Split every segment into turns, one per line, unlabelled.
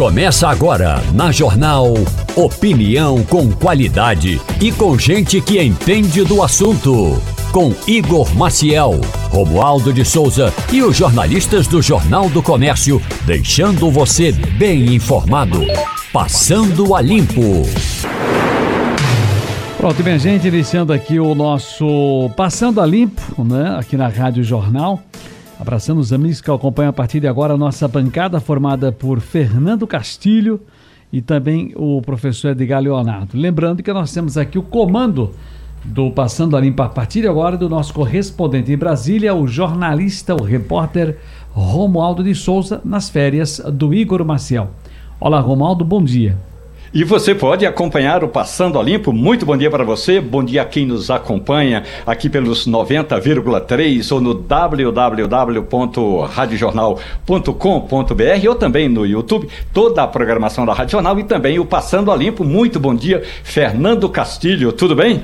Começa agora na Jornal Opinião com qualidade e com gente que entende do assunto. Com Igor Maciel, Romualdo de Souza e os jornalistas do Jornal do Comércio, deixando você bem informado. Passando a Limpo.
Pronto, minha gente, iniciando aqui o nosso Passando a Limpo, né? Aqui na Rádio Jornal. Abraçando os amigos que acompanham a partir de agora a nossa bancada formada por Fernando Castilho e também o professor Edgar Leonardo. Lembrando que nós temos aqui o comando do Passando a Limpa a partir de agora do nosso correspondente em Brasília, o jornalista, o repórter Romualdo de Souza, nas férias do Igor Maciel. Olá, Romualdo, bom dia.
E você pode acompanhar o Passando a Limpo. Muito bom dia para você. Bom dia a quem nos acompanha aqui pelos 90,3 ou no www.radiojornal.com.br ou também no YouTube. Toda a programação da Rádio Jornal e também o Passando a Limpo. Muito bom dia, Fernando Castilho. Tudo bem?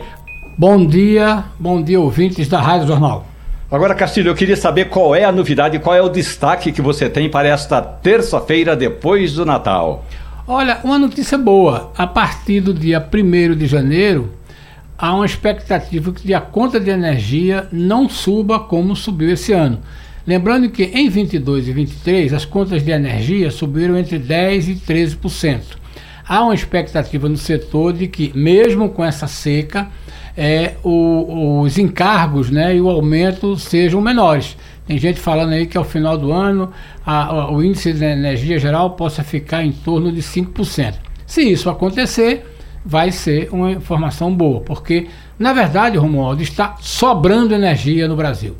Bom dia, bom dia, ouvintes da Rádio Jornal.
Agora, Castilho, eu queria saber qual é a novidade, qual é o destaque que você tem para esta terça-feira depois do Natal.
Olha, uma notícia boa. A partir do dia 1 de janeiro, há uma expectativa que a conta de energia não suba como subiu esse ano. Lembrando que em 22 e 23 as contas de energia subiram entre 10 e 13%. Há uma expectativa no setor de que, mesmo com essa seca, é, o, os encargos né, e o aumento sejam menores. Tem gente falando aí que ao final do ano a, a, o índice de energia geral possa ficar em torno de 5%. Se isso acontecer, vai ser uma informação boa, porque, na verdade, Romualdo, está sobrando energia no Brasil.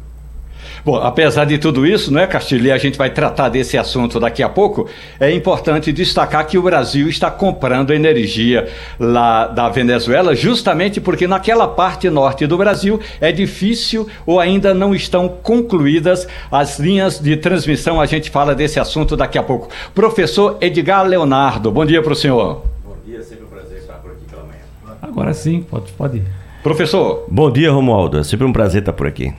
Bom, apesar de tudo isso, não é, Castilho? E a gente vai tratar desse assunto daqui a pouco. É importante destacar que o Brasil está comprando energia lá da Venezuela, justamente porque naquela parte norte do Brasil é difícil ou ainda não estão concluídas as linhas de transmissão. A gente fala desse assunto daqui a pouco. Professor Edgar Leonardo, bom dia para o senhor.
Bom dia, sempre um prazer estar por aqui pela manhã.
Agora sim, pode, pode ir.
Professor.
Bom dia, Romualdo. É sempre um prazer estar por aqui.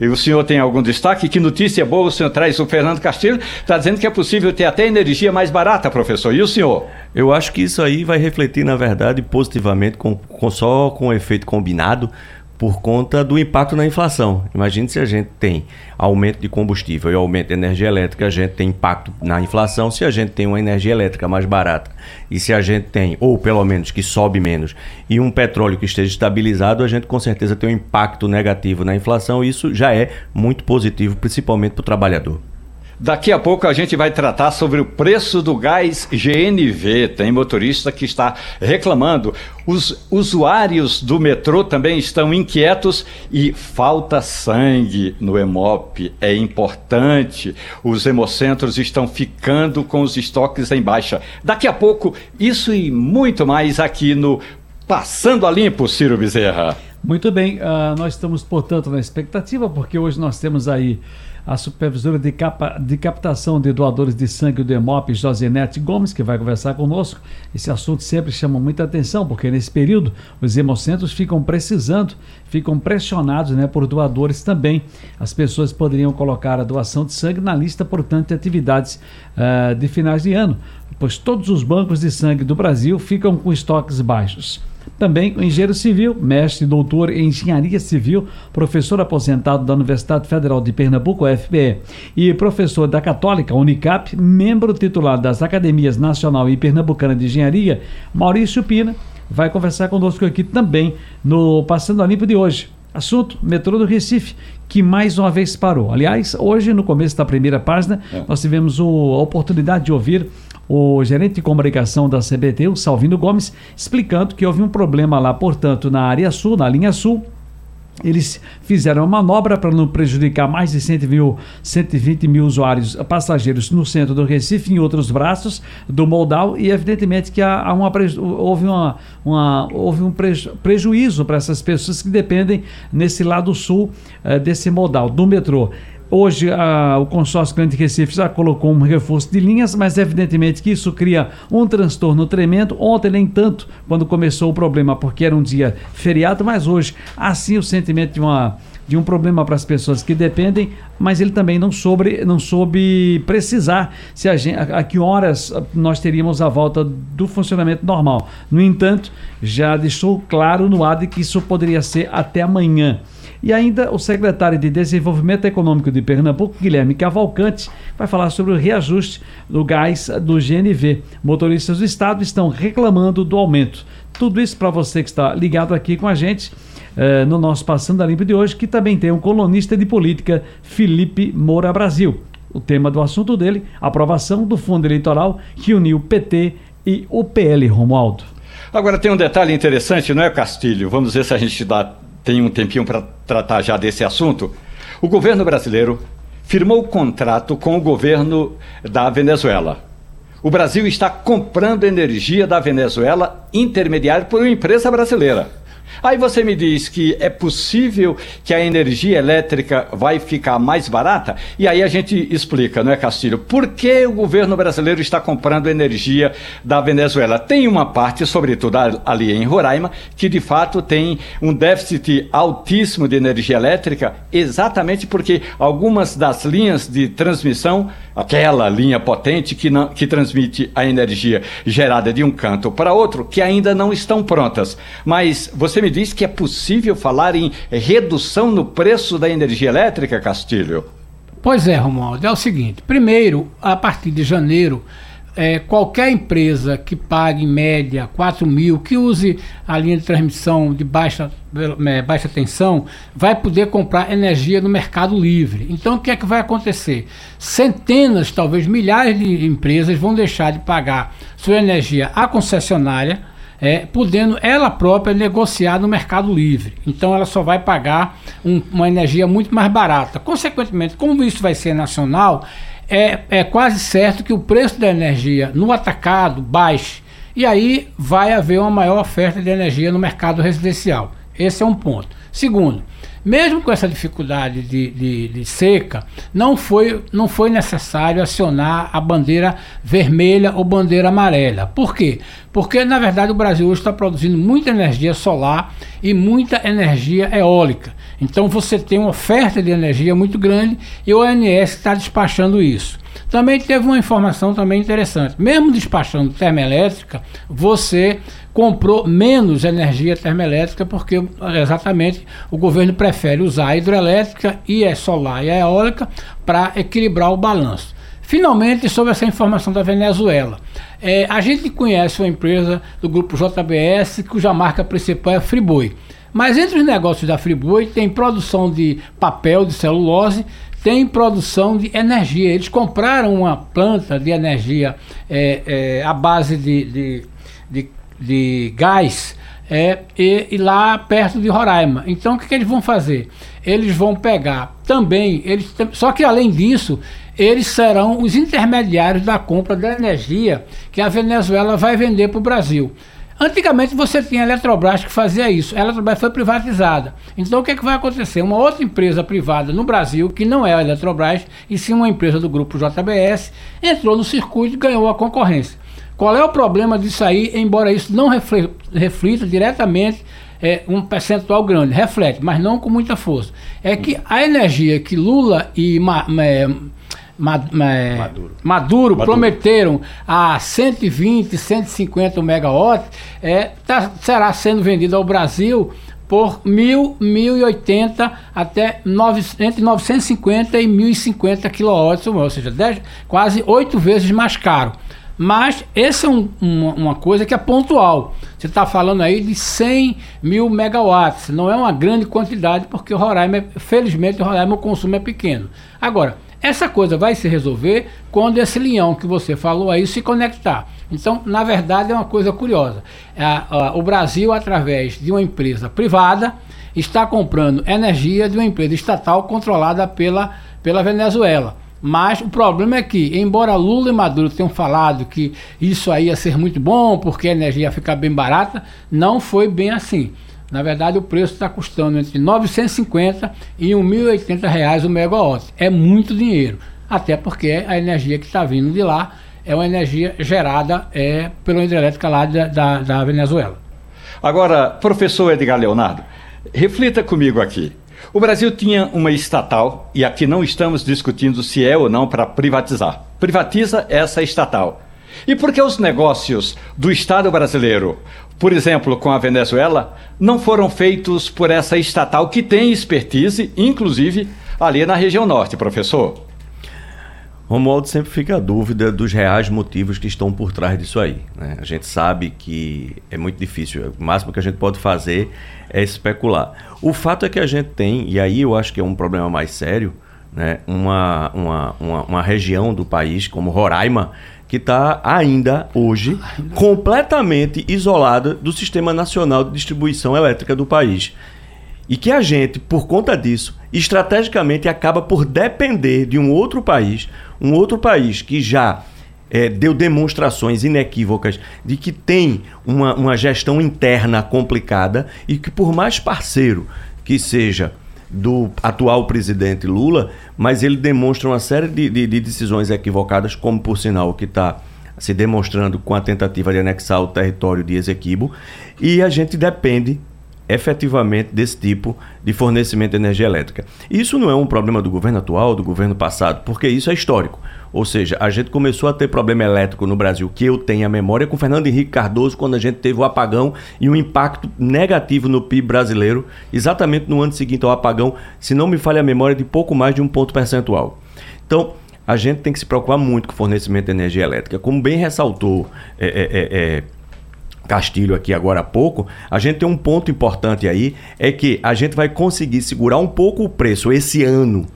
E o senhor tem algum destaque? Que notícia boa o senhor traz? O Fernando Castilho está dizendo que é possível ter até energia mais barata, professor. E o senhor?
Eu acho que isso aí vai refletir, na verdade, positivamente, com, com só com efeito combinado, por conta do impacto na inflação. Imagine se a gente tem aumento de combustível e aumento de energia elétrica, a gente tem impacto na inflação. Se a gente tem uma energia elétrica mais barata e se a gente tem, ou pelo menos que sobe menos, e um petróleo que esteja estabilizado, a gente com certeza tem um impacto negativo na inflação. Isso já é muito positivo, principalmente para o trabalhador.
Daqui a pouco a gente vai tratar sobre o preço do gás GNV. Tem motorista que está reclamando. Os usuários do metrô também estão inquietos e falta sangue no Hemop. É importante. Os hemocentros estão ficando com os estoques em baixa. Daqui a pouco, isso e muito mais aqui no Passando a Limpo, Ciro Bezerra.
Muito bem, uh, nós estamos, portanto, na expectativa, porque hoje nós temos aí a supervisora de, capa, de captação de doadores de sangue do EMOP, Josinete Gomes, que vai conversar conosco. Esse assunto sempre chama muita atenção, porque nesse período os hemocentros ficam precisando, ficam pressionados né, por doadores também. As pessoas poderiam colocar a doação de sangue na lista, portanto, de atividades uh, de finais de ano, pois todos os bancos de sangue do Brasil ficam com estoques baixos. Também o engenheiro civil, mestre e doutor em engenharia civil, professor aposentado da Universidade Federal de Pernambuco, UFPE, e professor da Católica Unicap, membro titular das Academias Nacional e Pernambucana de Engenharia, Maurício Pina, vai conversar conosco aqui também no Passando a Limpo de hoje. Assunto: metrô do Recife, que mais uma vez parou. Aliás, hoje, no começo da primeira página, é. nós tivemos o, a oportunidade de ouvir o gerente de comunicação da CBT, o Salvino Gomes, explicando que houve um problema lá, portanto, na área sul, na linha sul, eles fizeram uma manobra para não prejudicar mais de 120 mil, 120 mil usuários passageiros no centro do Recife, em outros braços do Moldal, e evidentemente que há, há uma, houve, uma, uma, houve um prejuízo para essas pessoas que dependem nesse lado sul eh, desse Moldal, do metrô. Hoje a, o consórcio Grande Recife já colocou um reforço de linhas, mas evidentemente que isso cria um transtorno tremendo. Ontem nem tanto, quando começou o problema, porque era um dia feriado, mas hoje, assim o sentimento de uma de um problema para as pessoas que dependem, mas ele também não soube, não soube precisar se a, gente, a, a que horas nós teríamos a volta do funcionamento normal. No entanto, já deixou claro no ar de que isso poderia ser até amanhã. E ainda o secretário de Desenvolvimento Econômico de Pernambuco, Guilherme Cavalcante, vai falar sobre o reajuste do gás do GNV. Motoristas do estado estão reclamando do aumento. Tudo isso para você que está ligado aqui com a gente eh, no nosso Passando a Limpo de hoje, que também tem um colunista de política, Felipe Moura Brasil. O tema do assunto dele, aprovação do fundo eleitoral que uniu PT e o PL Romualdo.
Agora tem um detalhe interessante, não é, Castilho? Vamos ver se a gente dá, tem um tempinho para tratar já desse assunto. O governo brasileiro firmou contrato com o governo da Venezuela. O Brasil está comprando energia da Venezuela intermediário por uma empresa brasileira. Aí você me diz que é possível que a energia elétrica vai ficar mais barata? E aí a gente explica, não é, Castilho? Por que o governo brasileiro está comprando energia da Venezuela? Tem uma parte, sobretudo ali em Roraima, que de fato tem um déficit altíssimo de energia elétrica, exatamente porque algumas das linhas de transmissão, aquela linha potente que, não, que transmite a energia gerada de um canto para outro, que ainda não estão prontas. Mas você me me diz que é possível falar em redução no preço da energia elétrica, Castilho?
Pois é, Romualdo. É o seguinte: primeiro, a partir de janeiro, é, qualquer empresa que pague em média 4 mil, que use a linha de transmissão de baixa, é, baixa tensão, vai poder comprar energia no mercado livre. Então o que é que vai acontecer? Centenas, talvez milhares de empresas vão deixar de pagar sua energia à concessionária é, podendo ela própria negociar no mercado livre. Então ela só vai pagar um, uma energia muito mais barata. Consequentemente, como isso vai ser nacional, é, é quase certo que o preço da energia no atacado baixe. E aí vai haver uma maior oferta de energia no mercado residencial. Esse é um ponto. Segundo, mesmo com essa dificuldade de, de, de, seca, não foi, não foi necessário acionar a bandeira vermelha ou bandeira amarela. Por quê? Porque, na verdade, o Brasil hoje está produzindo muita energia solar e muita energia eólica. Então, você tem uma oferta de energia muito grande e o ONS está despachando isso. Também teve uma informação também interessante. Mesmo despachando termoelétrica, você comprou menos energia termoelétrica porque exatamente o governo prefere usar a hidrelétrica e a solar e a eólica para equilibrar o balanço. Finalmente, sobre essa informação da Venezuela. É, a gente conhece uma empresa do grupo JBS cuja marca principal é Friboi. Mas entre os negócios da Friboi tem produção de papel, de celulose, tem produção de energia. Eles compraram uma planta de energia é, é, à base de, de, de, gás é, e, e, lá perto de Roraima. Então o que, que, eles vão fazer? Eles vão pegar também, eles, só que além disso, eles serão os intermediários da compra da energia que a Venezuela vai vender para o Brasil. Antigamente você tinha a Eletrobras que fazia isso. A Eletrobras foi privatizada. Então o que, é que vai acontecer? Uma outra empresa privada no Brasil, que não é a Eletrobras, e sim uma empresa do grupo JBS, entrou no circuito e ganhou a concorrência. Qual é o problema disso aí, embora isso não reflita diretamente é, um percentual grande, reflete, mas não com muita força. É que a energia que Lula e Ma, é, Maduro. Maduro. Prometeram a 120, 150 megawatts, é, tá, será sendo vendida ao Brasil por mil, mil e oitenta até nove, entre 950 e 1050 quilowatts, ou seja, dez, quase oito vezes mais caro. Mas essa é um, uma, uma, coisa que é pontual. Você está falando aí de 100 mil megawatts. Não é uma grande quantidade, porque o Roraima, felizmente, o Roraima o consumo é pequeno. Agora, essa coisa vai se resolver quando esse leão que você falou aí se conectar. Então, na verdade, é uma coisa curiosa. o Brasil, através de uma empresa privada, está comprando energia de uma empresa estatal controlada pela, pela Venezuela. Mas o problema é que, embora Lula e Maduro tenham falado que isso aí ia ser muito bom, porque a energia ia ficar bem barata, não foi bem assim. Na verdade, o preço está custando entre 950 e 1.080 reais o megawatt. É muito dinheiro, até porque a energia que está vindo de lá é uma energia gerada é, pela hidrelétrica lá da, da, da Venezuela.
Agora, professor Edgar Leonardo, reflita comigo aqui. O Brasil tinha uma estatal, e aqui não estamos discutindo se é ou não para privatizar. Privatiza essa estatal. E por que os negócios do Estado brasileiro, por exemplo, com a Venezuela, não foram feitos por essa estatal que tem expertise, inclusive ali na região norte, professor?
Romualdo sempre fica a dúvida dos reais motivos que estão por trás disso aí. Né? A gente sabe que é muito difícil. O máximo que a gente pode fazer é especular. O fato é que a gente tem, e aí eu acho que é um problema mais sério, né? uma, uma, uma, uma região do país como Roraima, que está ainda hoje completamente isolada do Sistema Nacional de Distribuição Elétrica do país. E que a gente, por conta disso, estrategicamente acaba por depender de um outro país, um outro país que já é, deu demonstrações inequívocas de que tem uma, uma gestão interna complicada e que, por mais parceiro que seja do atual presidente Lula, mas ele demonstra uma série de, de, de decisões equivocadas, como por sinal que está se demonstrando com a tentativa de anexar o território de Esequibo, e a gente depende efetivamente desse tipo de fornecimento de energia elétrica. Isso não é um problema do governo atual, do governo passado, porque isso é histórico. Ou seja, a gente começou a ter problema elétrico no Brasil, que eu tenho a memória, com Fernando Henrique Cardoso, quando a gente teve o apagão e um impacto negativo no PIB brasileiro, exatamente no ano seguinte ao apagão, se não me falha a memória, de pouco mais de um ponto percentual. Então, a gente tem que se preocupar muito com o fornecimento de energia elétrica. Como bem ressaltou é, é, é, Castilho aqui agora há pouco, a gente tem um ponto importante aí, é que a gente vai conseguir segurar um pouco o preço esse ano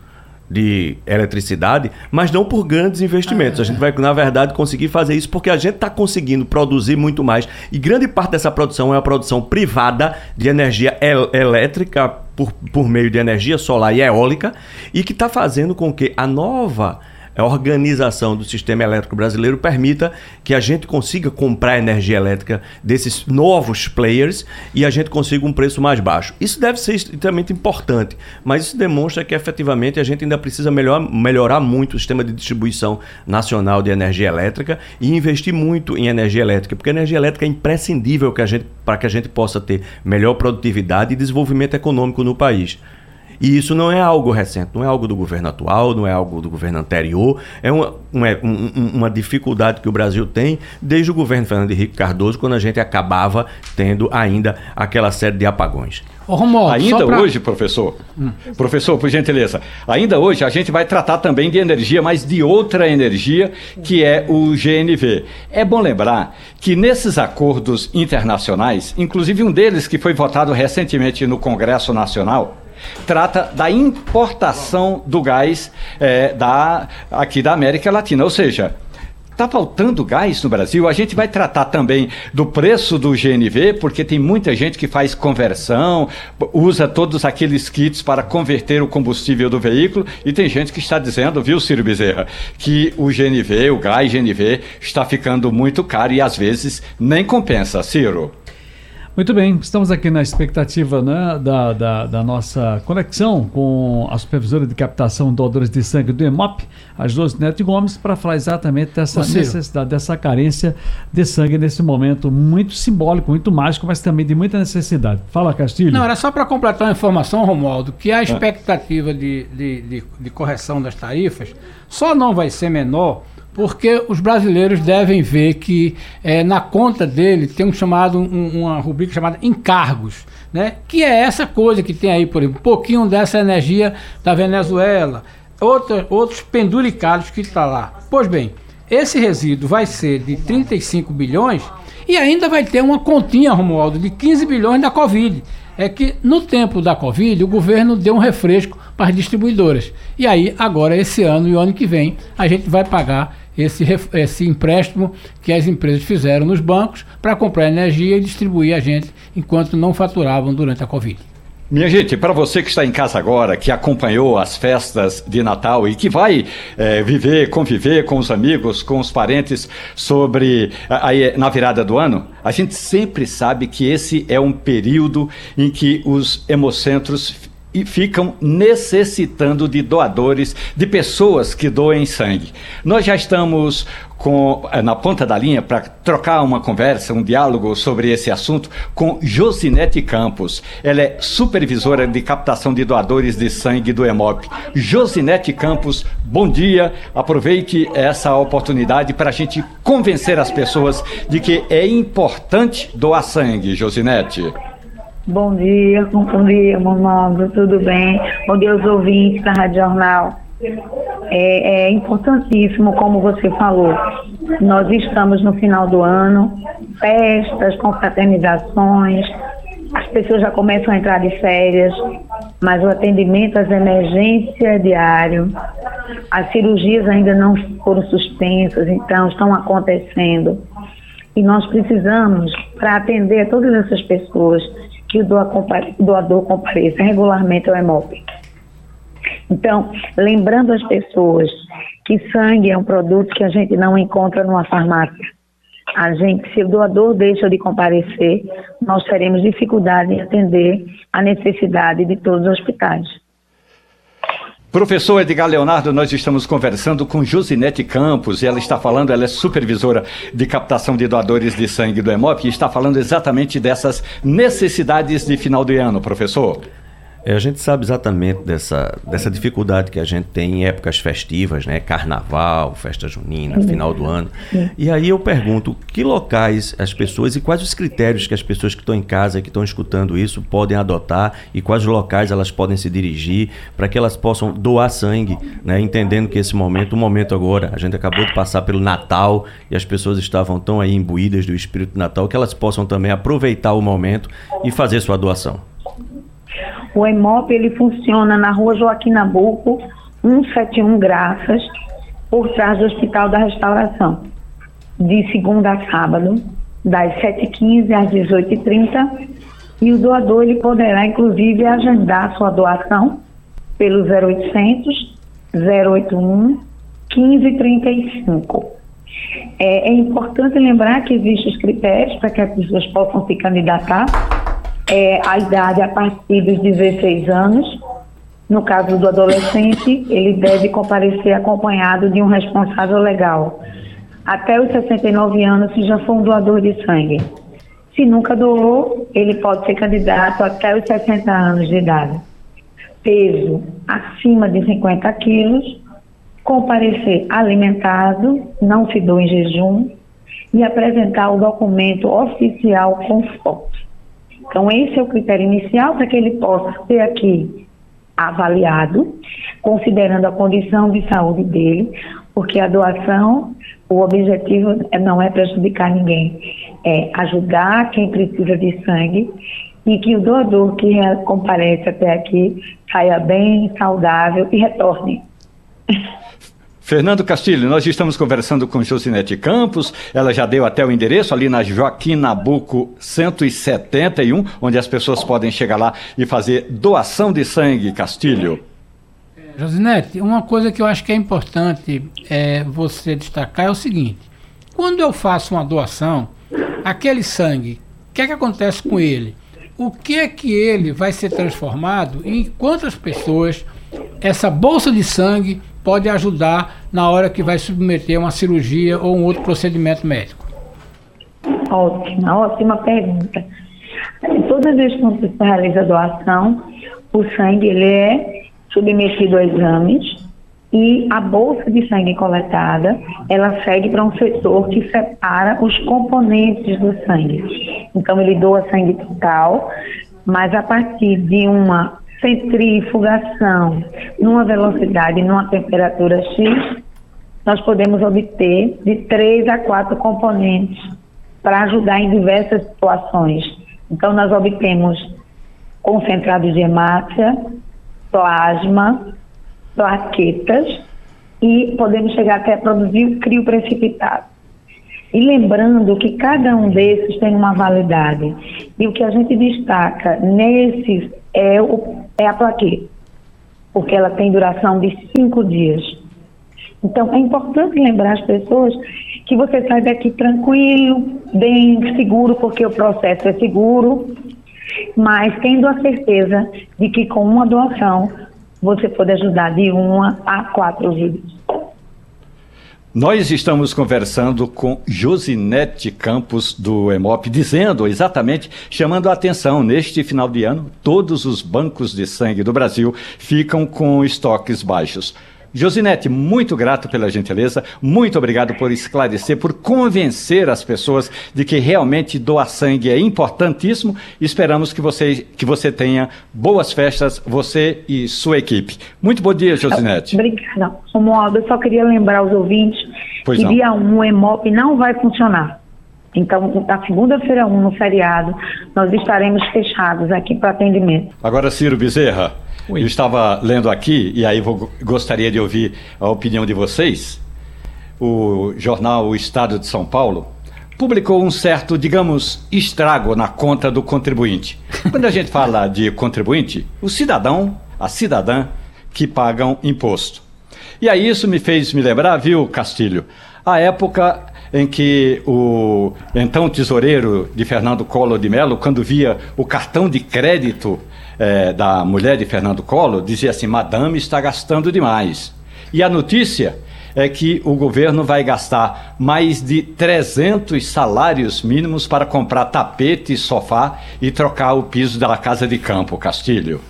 de eletricidade, mas não por grandes investimentos. A gente vai, na verdade, conseguir fazer isso porque a gente está conseguindo produzir muito mais. E grande parte dessa produção é a produção privada de energia el elétrica por, por meio de energia solar e eólica, e que está fazendo com que a nova a organização do sistema elétrico brasileiro permita que a gente consiga comprar energia elétrica desses novos players e a gente consiga um preço mais baixo. Isso deve ser extremamente importante, mas isso demonstra que efetivamente a gente ainda precisa melhor, melhorar muito o sistema de distribuição nacional de energia elétrica e investir muito em energia elétrica, porque a energia elétrica é imprescindível para que a gente possa ter melhor produtividade e desenvolvimento econômico no país. E isso não é algo recente, não é algo do governo atual, não é algo do governo anterior, é uma, uma, uma dificuldade que o Brasil tem desde o governo Fernando Henrique Cardoso, quando a gente acabava tendo ainda aquela série de apagões.
Ô, Romualdo, ainda pra... hoje, professor, hum. professor, por gentileza, ainda hoje a gente vai tratar também de energia, mas de outra energia, que é o GNV. É bom lembrar que nesses acordos internacionais, inclusive um deles que foi votado recentemente no Congresso Nacional, trata da importação do gás é, da, aqui da América Latina. Ou seja, Está faltando gás no Brasil? A gente vai tratar também do preço do GNV, porque tem muita gente que faz conversão, usa todos aqueles kits para converter o combustível do veículo, e tem gente que está dizendo, viu, Ciro Bezerra, que o GNV, o gás GNV, está ficando muito caro e às vezes nem compensa, Ciro.
Muito bem, estamos aqui na expectativa né, da, da, da, nossa conexão com a supervisora de captação de doadores de sangue do EMOP, a Josi Neto Gomes, para falar exatamente dessa necessidade, dessa carência de sangue nesse momento muito simbólico, muito mágico, mas também de muita necessidade. Fala, Castilho.
Não, era só para completar a informação, Romualdo, que a expectativa de, de, de, de correção das tarifas só não vai ser menor porque os brasileiros devem ver que é, na conta dele tem um chamado, um, uma rubrica chamada encargos, né? que é essa coisa que tem aí, por exemplo, um pouquinho dessa energia da Venezuela, outra, outros penduricados que está lá. Pois bem, esse resíduo vai ser de 35 bilhões e ainda vai ter uma continha, Romualdo, de 15 bilhões da Covid. É que no tempo da Covid, o governo deu um refresco para as distribuidoras. E aí, agora, esse ano e o ano que vem, a gente vai pagar esse, esse empréstimo que as empresas fizeram nos bancos para comprar energia e distribuir a gente enquanto não faturavam durante a Covid.
Minha gente, para você que está em casa agora, que acompanhou as festas de Natal e que vai é, viver, conviver com os amigos, com os parentes sobre aí na virada do ano, a gente sempre sabe que esse é um período em que os hemocentros e ficam necessitando de doadores, de pessoas que doem sangue. Nós já estamos com, eh, na ponta da linha para trocar uma conversa, um diálogo sobre esse assunto com Josinete Campos. Ela é supervisora de captação de doadores de sangue do EMOP. Josinete Campos, bom dia. Aproveite essa oportunidade para a gente convencer as pessoas de que é importante doar sangue, Josinete.
Bom dia, bom dia, Monaldo, tudo bem? Bom dia aos ouvintes da Rádio Jornal. É, é, importantíssimo, como você falou, nós estamos no final do ano, festas, confraternizações, as pessoas já começam a entrar de férias, mas o atendimento às emergências é diário, as cirurgias ainda não foram suspensas, então estão acontecendo. E nós precisamos, para atender todas essas pessoas, que o doador compareça regularmente ao EMOP. Então, lembrando as pessoas que sangue é um produto que a gente não encontra numa farmácia. A gente, se o doador deixa de comparecer, nós teremos dificuldade em atender a necessidade de todos os hospitais.
Professor Edgar Leonardo, nós estamos conversando com Josinete Campos e ela está falando, ela é supervisora de captação de doadores de sangue do EMOP e está falando exatamente dessas necessidades de final de ano, professor.
É, a gente sabe exatamente dessa, dessa dificuldade que a gente tem em épocas festivas, né? Carnaval, festa junina, final do ano. E aí eu pergunto, que locais as pessoas e quais os critérios que as pessoas que estão em casa, que estão escutando isso, podem adotar e quais locais elas podem se dirigir para que elas possam doar sangue, né? Entendendo que esse momento, o momento agora, a gente acabou de passar pelo Natal e as pessoas estavam tão aí imbuídas do espírito Natal que elas possam também aproveitar o momento e fazer sua doação.
O EMOP ele funciona na rua Joaquim Nabuco, 171 Graças, por trás do Hospital da Restauração, de segunda a sábado, das 7h15 às 18h30. E o doador ele poderá, inclusive, agendar sua doação pelo 0800 081 1535. É, é importante lembrar que existem os critérios para que as pessoas possam se candidatar é, a idade a partir dos 16 anos. No caso do adolescente, ele deve comparecer acompanhado de um responsável legal. Até os 69 anos, se já for um doador de sangue. Se nunca doou, ele pode ser candidato até os 60 anos de idade. Peso acima de 50 quilos, comparecer alimentado, não se doa em jejum e apresentar o documento oficial com foto. Então, esse é o critério inicial para que ele possa ser aqui avaliado, considerando a condição de saúde dele, porque a doação, o objetivo não é prejudicar ninguém, é ajudar quem precisa de sangue e que o doador que comparece até aqui saia bem, saudável e retorne.
Fernando Castilho, nós estamos conversando com Josinete Campos, ela já deu até o endereço ali na Joaquim Nabuco 171, onde as pessoas podem chegar lá e fazer doação de sangue, Castilho.
Josinete, uma coisa que eu acho que é importante é, você destacar é o seguinte: quando eu faço uma doação, aquele sangue, o que é que acontece com ele? O que é que ele vai ser transformado e quantas pessoas essa bolsa de sangue pode ajudar na hora que vai submeter uma cirurgia ou um outro procedimento médico?
Ótima, ótima pergunta. Todas as vezes que você realiza a doação, o sangue ele é submetido a exames e a bolsa de sangue coletada, ela segue para um setor que separa os componentes do sangue. Então ele doa sangue total, mas a partir de uma centrifugação numa velocidade, numa temperatura X, nós podemos obter de três a quatro componentes para ajudar em diversas situações. Então, nós obtemos concentrados de hemácia, plasma, plaquetas e podemos chegar até a produzir o crio precipitado. E lembrando que cada um desses tem uma validade. E o que a gente destaca nesses é, o, é a plaqueta, porque ela tem duração de cinco dias. Então, é importante lembrar as pessoas que você sai daqui tranquilo, bem seguro, porque o processo é seguro. mas tendo a certeza de que com uma doação você pode ajudar de uma a quatro vidas.
Nós estamos conversando com Josinete Campos do EMOP, dizendo exatamente, chamando a atenção, neste final de ano, todos os bancos de sangue do Brasil ficam com estoques baixos. Josinete, muito grato pela gentileza, muito obrigado por esclarecer, por convencer as pessoas de que realmente doar sangue é importantíssimo. Esperamos que você, que você tenha boas festas, você e sua equipe. Muito bom dia, Josinete.
Obrigada. Romualdo, eu só queria lembrar aos ouvintes pois que não. dia 1 o EMOP não vai funcionar. Então, na segunda-feira 1, no feriado, nós estaremos fechados aqui para atendimento.
Agora, Ciro Bezerra. Oi. Eu estava lendo aqui, e aí vou, gostaria de ouvir a opinião de vocês. O jornal O Estado de São Paulo publicou um certo, digamos, estrago na conta do contribuinte. Quando a gente fala de contribuinte, o cidadão, a cidadã que pagam imposto. E aí isso me fez me lembrar, viu, Castilho, a época em que o então tesoureiro de Fernando Collor de Mello, quando via o cartão de crédito é, da mulher de Fernando Collor dizia assim: Madame está gastando demais. E a notícia é que o governo vai gastar mais de 300 salários mínimos para comprar tapete, sofá e trocar o piso da casa de campo, Castilho.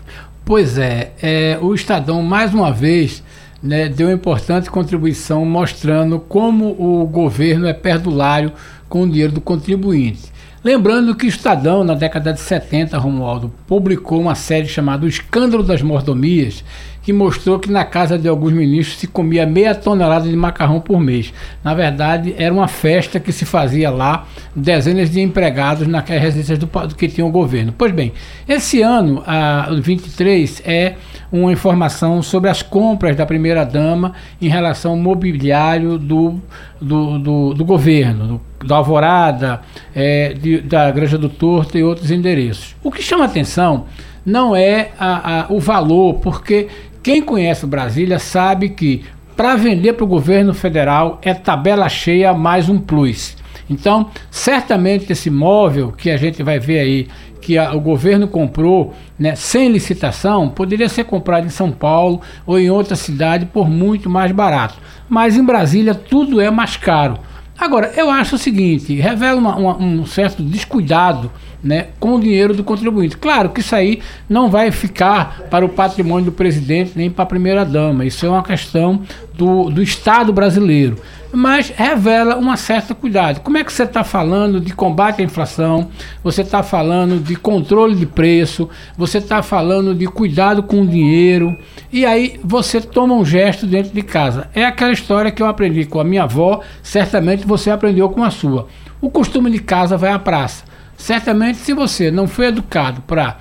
Pois é, é o Estadão, mais uma vez, né, deu uma importante contribuição mostrando como o governo é perdulário com o dinheiro do contribuinte. Lembrando que o Estadão, na década de 70, Romualdo, publicou uma série chamada O Escândalo das Mordomias, que mostrou que na casa de alguns ministros se comia meia tonelada de macarrão por mês. Na verdade, era uma festa que se fazia lá, dezenas de empregados naquelas residências do, do que tinha o governo. Pois bem, esse ano, a, o 23, é uma informação sobre as compras da primeira-dama em relação ao mobiliário do, do, do, do governo, do, da Alvorada, é, de, da Granja do Torto e outros endereços. O que chama atenção não é a, a, o valor, porque quem conhece Brasília sabe que para vender para o governo federal é tabela cheia mais um plus. Então, certamente esse imóvel que a gente vai ver aí, que a, o governo comprou né, sem licitação, poderia ser comprado em São Paulo ou em outra cidade por muito mais barato. Mas em Brasília tudo é mais caro. Agora, eu acho o seguinte: revela uma, uma, um certo descuidado né, com o dinheiro do contribuinte. Claro que isso aí não vai ficar para o patrimônio do presidente nem para a primeira-dama. Isso é uma questão do, do Estado brasileiro mas revela uma certa cuidado. Como é que você está falando de combate à inflação, você está falando de controle de preço, você está falando de cuidado com o dinheiro, e aí você toma um gesto dentro de casa. É aquela história que eu aprendi com a minha avó, certamente você aprendeu com a sua. O costume de casa vai à praça. Certamente, se você não foi educado para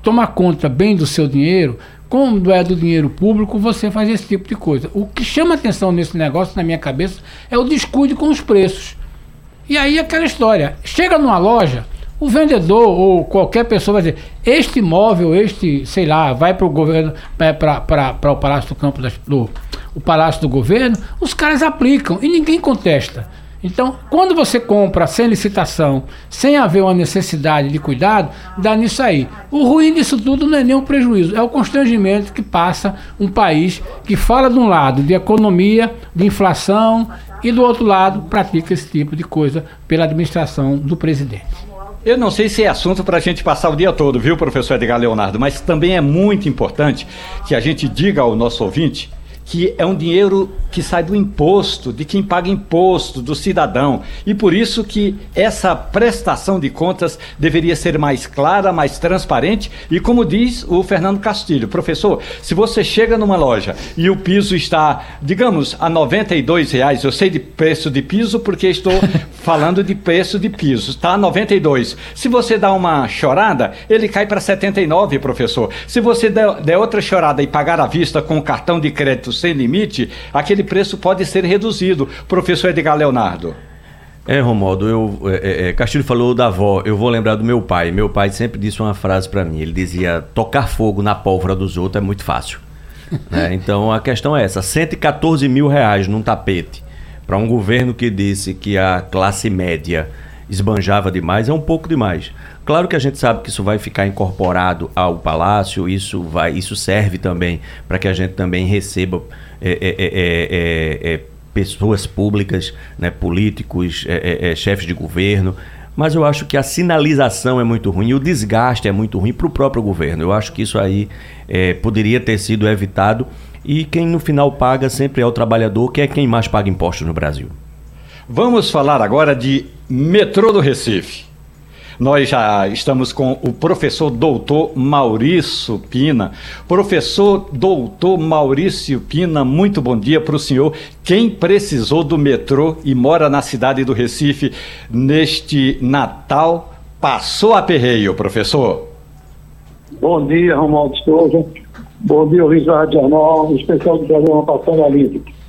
tomar conta bem do seu dinheiro, quando é do dinheiro público, você faz esse tipo de coisa. O que chama atenção nesse negócio, na minha cabeça, é o descuido com os preços. E aí aquela história, chega numa loja, o vendedor ou qualquer pessoa vai dizer, este imóvel, este, sei lá, vai para o governo, para o Palácio do Campo das, do, o Palácio do Governo, os caras aplicam e ninguém contesta. Então, quando você compra sem licitação, sem haver uma necessidade de cuidado, dá nisso aí. O ruim disso tudo não é nem um prejuízo, é o constrangimento que passa um país que fala de um lado de economia, de inflação e do outro lado pratica esse tipo de coisa pela administração do presidente.
Eu não sei se é assunto para a gente passar o dia todo, viu, professor Edgar Leonardo, mas também é muito importante que a gente diga ao nosso ouvinte que é um dinheiro que sai do imposto, de quem paga imposto, do cidadão. E por isso que essa prestação de contas deveria ser mais clara, mais transparente. E como diz o Fernando Castilho, professor, se você chega numa loja e o piso está, digamos, a R$ reais, eu sei de preço de piso porque estou falando de preço de piso, está a 92. Se você dá uma chorada, ele cai para 79, professor. Se você der, der outra chorada e pagar à vista com o cartão de crédito sem limite, aquele preço pode ser reduzido. Professor Edgar Leonardo.
É, Romualdo, eu, é, é, é, Castilho falou da avó, eu vou lembrar do meu pai. Meu pai sempre disse uma frase para mim, ele dizia, tocar fogo na pólvora dos outros é muito fácil. né? Então a questão é essa, 114 mil reais num tapete para um governo que disse que a classe média esbanjava demais, é um pouco demais. Claro que a gente sabe que isso vai ficar incorporado ao palácio, isso vai, isso serve também para que a gente também receba é, é, é, é pessoas públicas, né, políticos, chefes de governo. Mas eu acho que a sinalização é muito ruim e o desgaste é muito ruim para o próprio governo. Eu acho que isso aí poderia ter sido evitado e quem no final paga sempre é o trabalhador, que é quem mais paga impostos no Brasil.
Vamos falar agora de metrô do Recife. Nós já estamos com o professor doutor Maurício Pina. Professor doutor Maurício Pina, muito bom dia para o senhor. Quem precisou do metrô e mora na cidade do Recife neste Natal, passou a perreio, professor.
Bom dia, Romualdo Souza. Bom dia, Luiz Jornal, especial do programa Passando a Limpo.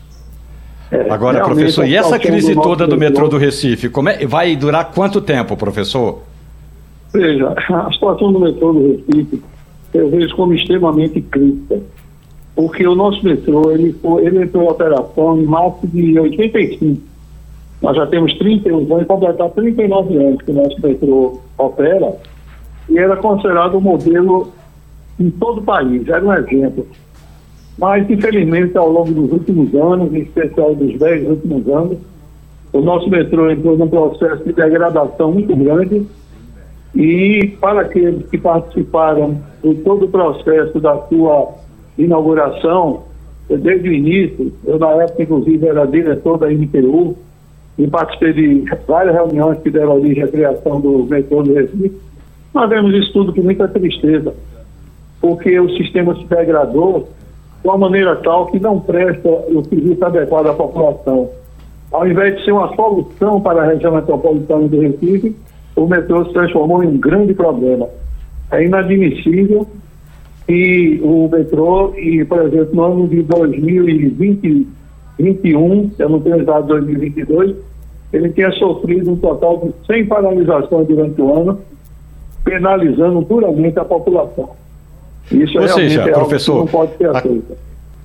É, Agora, professor, e essa crise toda do metrô do Recife, como é, vai durar quanto tempo, professor?
Veja, a situação do metrô do Recife eu vejo como extremamente crítica, porque o nosso metrô ele, foi, ele entrou em operação em março de 85. Nós já temos 31, vamos completar 39 anos que o nosso metrô opera, e era considerado um modelo em todo o país, era um exemplo. Mas, infelizmente, ao longo dos últimos anos, em especial dos 10 últimos anos, o nosso metrô entrou num processo de degradação muito grande. E para aqueles que participaram de todo o processo da sua inauguração, desde o início, eu na época inclusive era diretor da MTU e participei de várias reuniões que deram origem à criação do metrô do Recife, nós vemos isso tudo com muita tristeza, porque o sistema se degradou de uma maneira tal que não presta o serviço adequado à população. Ao invés de ser uma solução para a região metropolitana do Recife, o metrô se transformou em um grande problema. É inadmissível que o metrô, e, por exemplo, no ano de 2021, eu não tenho os dados de 2022, ele tenha sofrido um total de 100 paralisações durante o ano, penalizando duramente a população.
Isso Ou seja, é professor, não pode ser aceito.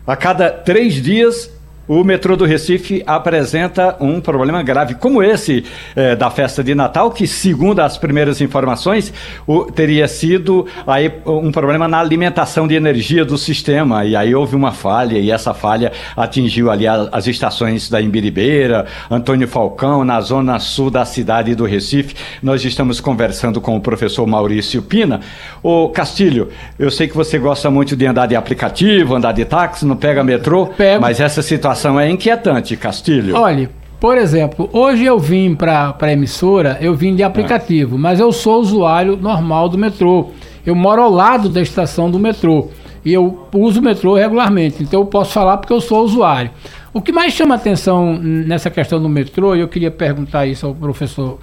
A, a cada três dias o metrô do Recife apresenta um problema grave como esse é, da festa de Natal, que, segundo as primeiras informações, o, teria sido aí, um problema na alimentação de energia do sistema. E aí houve uma falha, e essa falha atingiu ali a, as estações da Imbiribeira, Antônio Falcão, na zona sul da cidade do Recife. Nós estamos conversando com o professor Maurício Pina. O Castilho, eu sei que você gosta muito de andar de aplicativo, andar de táxi, não pega metrô, Pego. mas essa situação situação é inquietante, Castilho.
Olha, por exemplo, hoje eu vim para a emissora, eu vim de aplicativo, é. mas eu sou usuário normal do metrô. Eu moro ao lado da estação do metrô e eu uso o metrô regularmente, então eu posso falar porque eu sou usuário. O que mais chama atenção nessa questão do metrô, e eu queria perguntar isso ao professor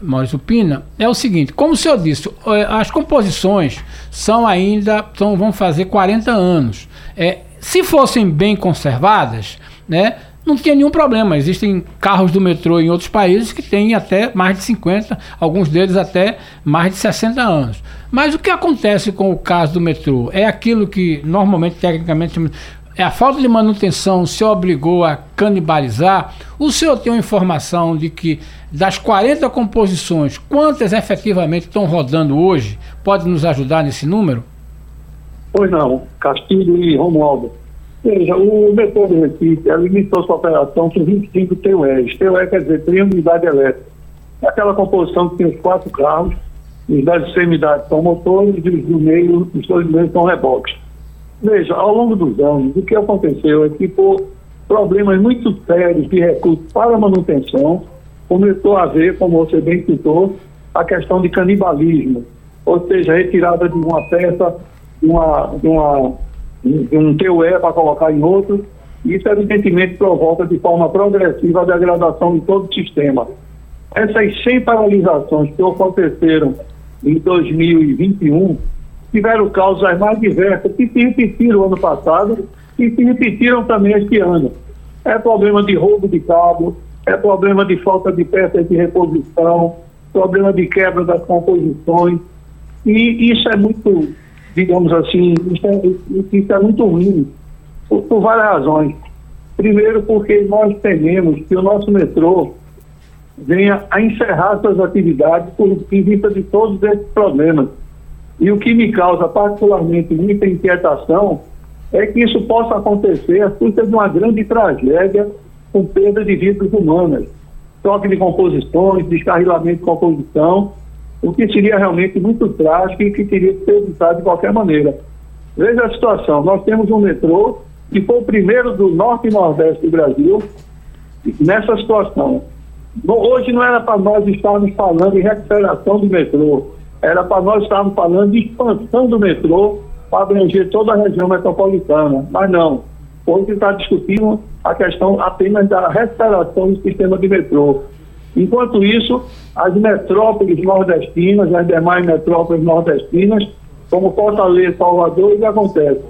Maurício Pina, é o seguinte: como o senhor disse, eh, as composições são ainda, são, vão fazer 40 anos. É, se fossem bem conservadas, né? Não tinha nenhum problema. Existem carros do metrô em outros países que têm até mais de 50, alguns deles até mais de 60 anos. Mas o que acontece com o caso do metrô? É aquilo que normalmente, tecnicamente, é a falta de manutenção se obrigou a canibalizar. O senhor tem uma informação de que das 40 composições, quantas efetivamente estão rodando hoje? Pode nos ajudar nesse número?
Pois não, Castilho e Romualdo. Veja, o metrô do Recife limitou sua operação com 25 TUEs. TUE quer dizer triunidade elétrica. Aquela composição que tem os quatro carros, os das extremidades são motores e os do meio, os dois meios são reboques. Veja, ao longo dos anos, o que aconteceu é que por problemas muito sérios de recursos para manutenção, começou a haver, como você bem citou, a questão de canibalismo, ou seja, retirada de uma peça, de uma, de uma um TUE para colocar em outro. Isso, evidentemente, provoca de forma progressiva a degradação de todo o sistema. Essas 100 paralisações que aconteceram em 2021 tiveram causas mais diversas que se repetiram ano passado e se repetiram também este ano. É problema de roubo de cabo, é problema de falta de peças de reposição, problema de quebra das composições. E isso é muito digamos assim, isso é, isso é muito ruim, por, por, várias razões. Primeiro, porque nós tememos que o nosso metrô venha a encerrar suas atividades por, em vista de todos esses problemas. E o que me causa particularmente muita inquietação é que isso possa acontecer a custa de uma grande tragédia com perda de vidas humanas, troca de composições, descarrilamento de composição, o que seria realmente muito trágico e que teria que ser evitado de qualquer maneira. Veja a situação, nós temos um metrô que foi o primeiro do norte e nordeste do Brasil nessa situação. Hoje não era para nós estarmos falando em recuperação do metrô, era para nós estarmos falando de expansão do metrô para abranger toda a região metropolitana. Mas não. Hoje está discutindo a questão apenas da recuperação do sistema de metrô. Enquanto isso, as metrópoles nordestinas, as demais metrópoles nordestinas, como Fortaleza, Salvador, o que acontece?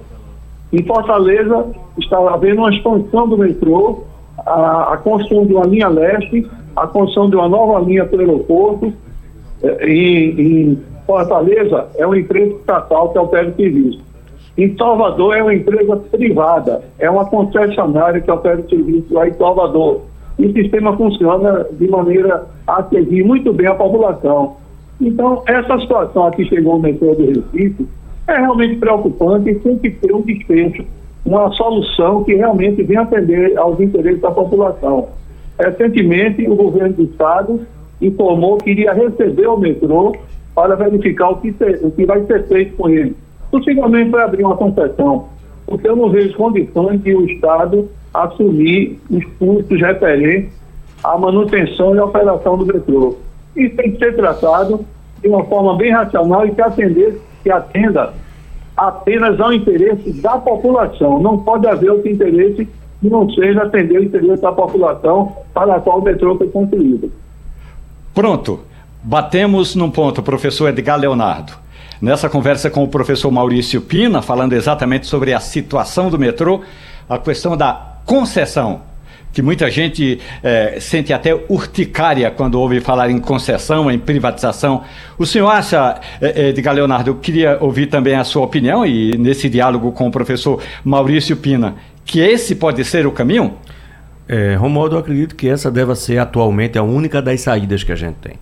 Em Fortaleza está havendo uma expansão do metrô, a, a construção de uma linha leste, a construção de uma nova linha para o aeroporto. Eh, em, em Fortaleza é uma empresa estatal que opera o serviço. Em Salvador é uma empresa privada, é uma concessionária que opera o serviço lá em Salvador. E o sistema funciona de maneira a servir muito bem a população. Então, essa situação aqui chegou no metrô do Recife é realmente preocupante e tem que ter um desfecho, uma solução que realmente venha atender aos interesses da população. Recentemente, o governo do Estado informou que iria receber o metrô para verificar o que, o que vai ser feito com ele. Possivelmente vai abrir uma concessão, porque eu não vejo condições de o Estado assumir os custos referentes à manutenção e operação do metrô. Isso tem que ser tratado de uma forma bem racional e que atender, que atenda apenas ao interesse da população. Não pode haver outro interesse que não seja atender o interesse da população para a qual o metrô foi construído.
Pronto. Batemos num ponto, professor Edgar Leonardo. Nessa conversa com o professor Maurício Pina, falando exatamente sobre a situação do metrô, a questão da concessão que muita gente é, sente até urticária quando ouve falar em concessão, em privatização. O senhor acha, é, Edgar Leonardo, eu queria ouvir também a sua opinião e nesse diálogo com o professor Maurício Pina, que esse pode ser o caminho?
É, Romualdo, eu acredito que essa deva ser atualmente a única das saídas que a gente tem.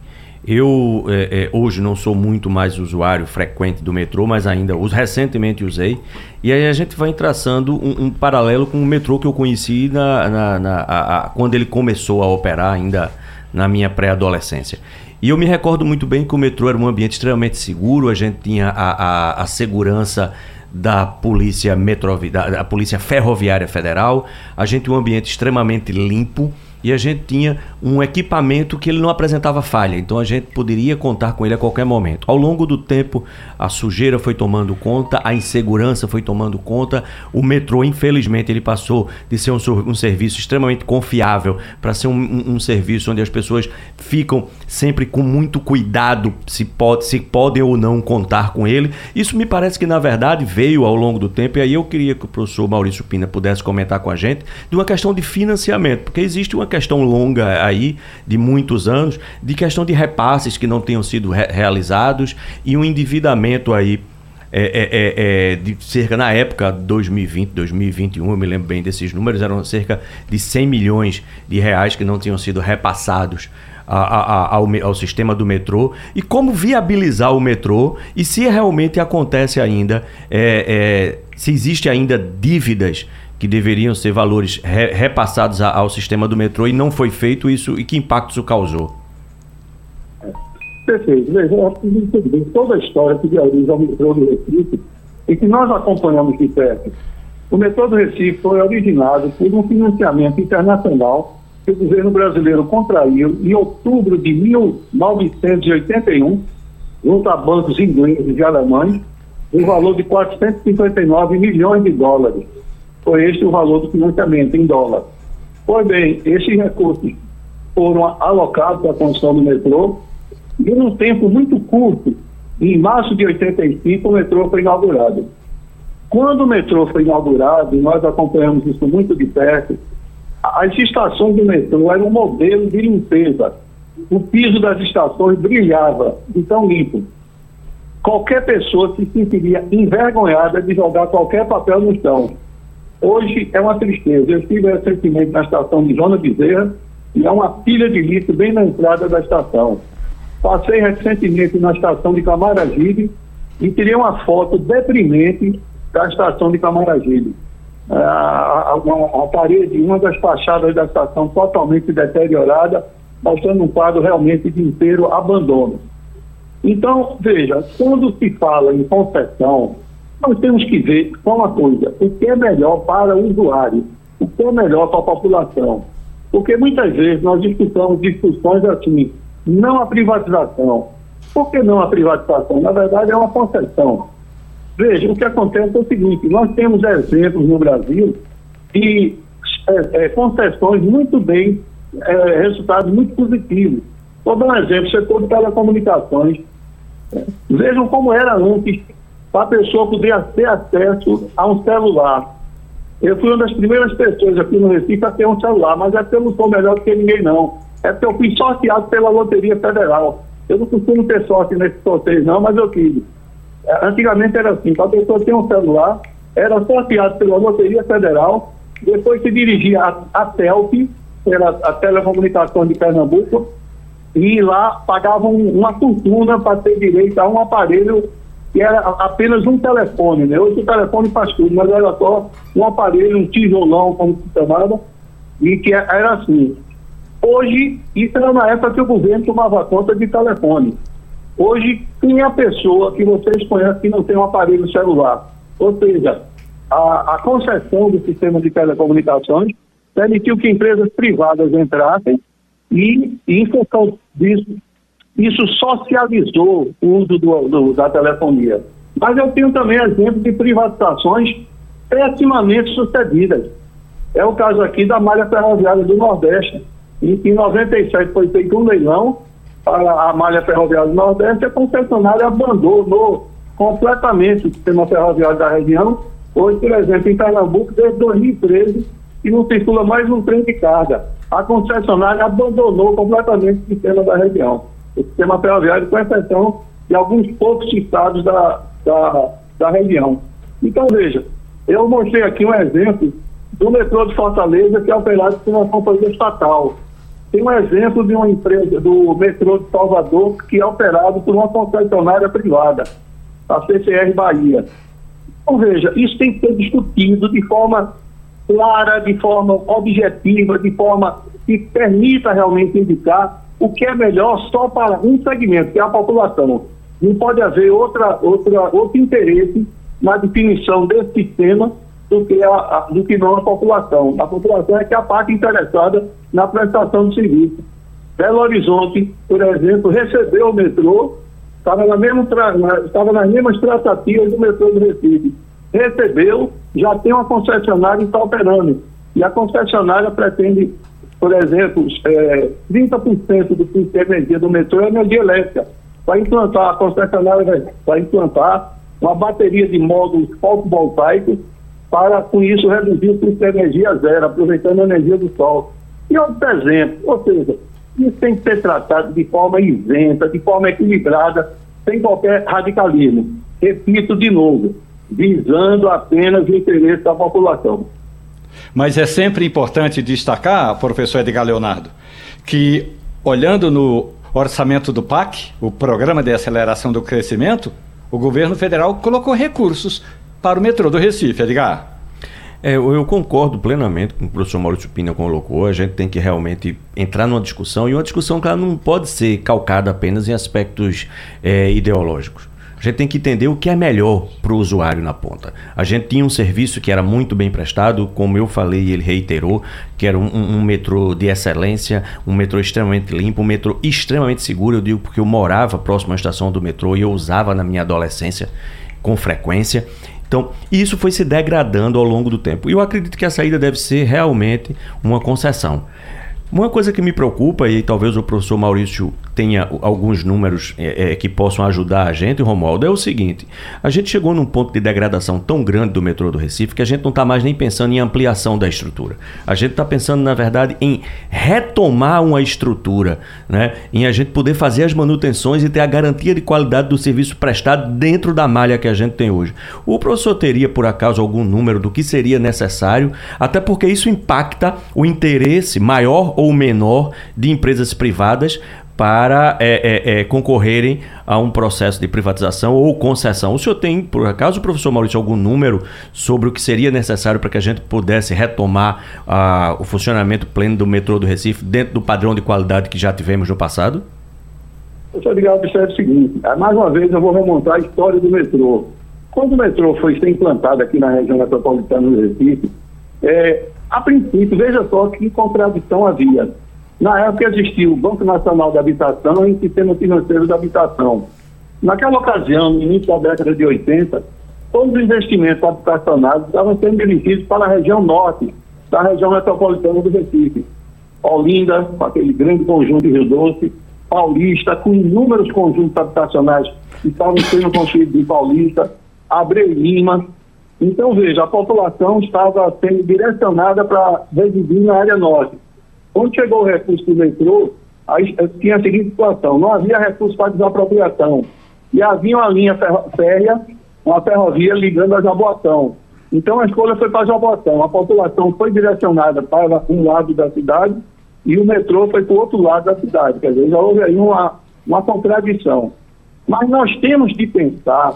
Eu é, é, hoje não sou muito mais usuário frequente do metrô, mas ainda uso, recentemente usei. E aí a gente vai traçando um, um paralelo com o metrô que eu conheci na, na, na a, a, quando ele começou a operar ainda na minha pré-adolescência. E eu me recordo muito bem que o metrô era um ambiente extremamente seguro, a gente tinha a, a, segurança da polícia metro, da, da polícia ferroviária federal, a gente um ambiente extremamente limpo e a gente tinha um equipamento que ele não apresentava falha, então a gente poderia contar com ele a qualquer momento. Ao longo do tempo, a sujeira foi tomando conta, a insegurança foi tomando conta, o metrô, infelizmente, ele passou de ser um, um serviço extremamente confiável para ser um, um, um, serviço onde as pessoas ficam sempre com muito cuidado se, pode, se podem ou não contar com ele. Isso me parece que, na verdade, veio ao longo do tempo, e aí eu queria que o professor Maurício Pina pudesse comentar com a gente de uma questão de financiamento, porque existe uma questão longa aí, de muitos anos, de questão de repasses que não tenham sido re realizados e um endividamento aí é, é, é, é de cerca, na época, 2020, 2021, eu me lembro bem desses números, eram cerca de 100 milhões de reais que não tinham sido repassados a, a, ao, ao, sistema do metrô. E como viabilizar o metrô e se realmente acontece ainda, é, é, se existe ainda dívidas que deveriam ser valores re, repassados a, ao sistema do metrô e não foi feito isso e que impacto isso causou?
Perfeito. Veja, entender toda a história que realiza o metrô do Recife e que nós acompanhamos de perto. O metrô do Recife foi originado por um financiamento internacional que o governo brasileiro contraiu em outubro de 1981, junto a bancos ingleses e alemães, no valor de 459 milhões de dólares foi este o valor do financiamento em dólar. Pois bem, esses recursos foram alocados para a construção do metrô e num tempo muito curto, em março de 85, o metrô foi inaugurado. Quando o metrô foi inaugurado, nós acompanhamos isso muito de perto, as estações do metrô eram um modelo de limpeza. O piso das estações brilhava, tão limpo. Qualquer pessoa se sentiria envergonhada de jogar qualquer papel no chão Hoje é uma tristeza. Eu estive recentemente na estação de Joana Bezerra e há uma pilha de lixo bem na entrada da estação. Passei recentemente na estação de Camaragibe e tirei uma foto deprimente da estação de Camaragibe. A, a, a parede, uma das fachadas da estação totalmente deteriorada, mostrando um quadro realmente de inteiro abandono. Então, veja, quando se fala em concessão, nós temos que ver só uma coisa: o que é melhor para o usuário, o que é melhor para a população. Porque muitas vezes nós discutamos discussões assim, não a privatização. Por que não a privatização? Na verdade, é uma concessão. Veja, o que acontece é o seguinte: nós temos exemplos no Brasil de é, é, concessões muito bem, é, resultados muito positivos. Vou dar um exemplo: setor de telecomunicações. Vejam como era antes para a pessoa poder ter acesso a um celular. Eu fui uma das primeiras pessoas aqui no Recife a ter um celular, mas é porque eu não sou melhor do que ninguém, não. É porque eu fui sorteado pela Loteria Federal. Eu não costumo ter sorte nesse sorteio, não, mas eu tive. É, antigamente era assim, para a pessoa ter um celular, era sorteado pela Loteria Federal, depois se dirigia a, a TELP, era a Telecomunicação de Pernambuco, e lá pagavam uma fortuna para ter direito a um aparelho que era apenas um telefone, né? Hoje o telefone faz tudo, mas era só um aparelho, um tijolão, como se chamava, e que era assim. Hoje, isso era na época que o governo tomava conta de telefone. Hoje, quem é a pessoa que vocês conhecem que não tem um aparelho celular? Ou seja, a, a concessão do sistema de telecomunicações permitiu que empresas privadas entrassem e, em função disso, isso socializou o uso do, do, da telefonia. Mas eu tenho também exemplos de privatizações pessimamente sucedidas. É o caso aqui da malha ferroviária do Nordeste. Em, em 97 foi feito um leilão para a malha ferroviária do Nordeste e a concessionária abandonou completamente o sistema ferroviário da região. Hoje, por exemplo, em Pernambuco, desde 2013, e não circula mais um trem de carga. A concessionária abandonou completamente o sistema da região o sistema ferroviário, com exceção de alguns poucos estados da, da, da região. Então, veja, eu mostrei aqui um exemplo do metrô de Fortaleza, que é operado por uma companhia estatal. Tem um exemplo de uma empresa do metrô de Salvador, que é operado por uma concessionária privada, a CCR Bahia. Então, veja, isso tem que ser discutido de forma clara, de forma objetiva, de forma que permita realmente indicar o que é melhor só para um segmento, que é a população. Não pode haver outra, outra, outro interesse na definição desse sistema do que, a, a, do que não a população. A população é que é a parte interessada na prestação do serviço. Belo Horizonte, por exemplo, recebeu o metrô, estava na mesma, estava nas mesmas tratativas do metrô do Recife. Recebeu, já tem uma concessionária que está operando. E a concessionária pretende por exemplo, é, 30% do custo de energia do metrô é energia elétrica. Para implantar, a concessionária vai implantar uma bateria de módulos fotovoltaicos para, com isso, reduzir o custo de energia zero, aproveitando a energia do sol. E outro exemplo, ou seja, isso tem que ser tratado de forma isenta, de forma equilibrada, sem qualquer radicalismo. Repito de novo, visando apenas o interesse da população.
Mas é sempre importante destacar, professor Edgar Leonardo, que olhando no orçamento do PAC, o Programa de Aceleração do Crescimento, o governo federal colocou recursos para o metrô do Recife, Edgar.
É, eu concordo plenamente com o professor Maurício Pina colocou. A gente tem que realmente entrar numa discussão, e uma discussão que ela não pode ser calcada apenas em aspectos é, ideológicos. Gente tem que entender o que é melhor para o usuário na ponta. A gente tinha um serviço que era muito bem prestado, como eu falei e ele reiterou, que era um, um, um, metrô de excelência, um metrô extremamente limpo, um metrô extremamente seguro. Eu digo porque eu morava próximo à estação do metrô e eu usava na minha adolescência com frequência. Então, isso foi se degradando ao longo do tempo. E eu acredito que a saída deve ser realmente uma concessão. Uma coisa que me preocupa, e talvez o professor Maurício tenha alguns números é, é, que possam ajudar a gente, Romualdo, é o seguinte: a gente chegou num ponto de degradação tão grande do metrô do Recife que a gente não está mais nem pensando em ampliação da estrutura. A gente está pensando, na verdade, em retomar uma estrutura, né? em a gente poder fazer as manutenções e ter a garantia de qualidade do serviço prestado dentro da malha que a gente tem hoje. O professor teria, por acaso, algum número do que seria necessário, até porque isso impacta o interesse maior ou menor de empresas privadas para é, é, é, concorrerem a um processo de privatização ou concessão. O senhor tem, por acaso, professor Maurício, algum número sobre o que seria necessário para que a gente pudesse retomar uh, o funcionamento pleno do metrô do Recife dentro do padrão de qualidade que já tivemos no passado?
Professor Miguel observa o seguinte, ah, mais uma vez eu vou remontar a história do metrô. Quando o metrô foi ser implantado aqui na região metropolitana do Recife, é, a princípio, veja só que contradição havia na época existia o Banco Nacional de Habitação e o Sistema Financeiro de Habitação. Naquela ocasião, no início da década de 80, todos os investimentos habitacionais estavam sendo dirigidos para a região norte, da região metropolitana do Recife. Olinda, com aquele grande conjunto de Rio Doce, Paulista, com inúmeros conjuntos habitacionais que estavam sendo construídos em Paulista, Abreu Lima. Então, veja, a população estava sendo direcionada para residir na área norte. Quando chegou o recurso do metrô, aí tinha a seguinte situação: não havia recurso para desapropriação. E havia uma linha férrea, uma ferrovia ligando a Jaboatão. Então a escolha foi para Jaboatão. A população foi direcionada para um lado da cidade e o metrô foi para o outro lado da cidade. Quer dizer, já houve aí uma, uma contradição. Mas nós temos que pensar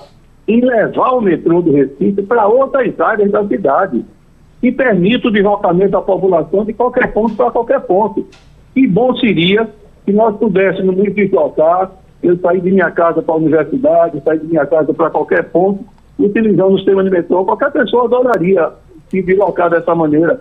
em levar o metrô do Recife para outras áreas da cidade que permita o deslocamento da população de qualquer ponto para qualquer ponto. Que bom seria se nós pudéssemos nos deslocar, eu sair de minha casa para a universidade, sair de minha casa para qualquer ponto, utilizando o sistema de metrô. Qualquer pessoa adoraria se deslocar dessa maneira.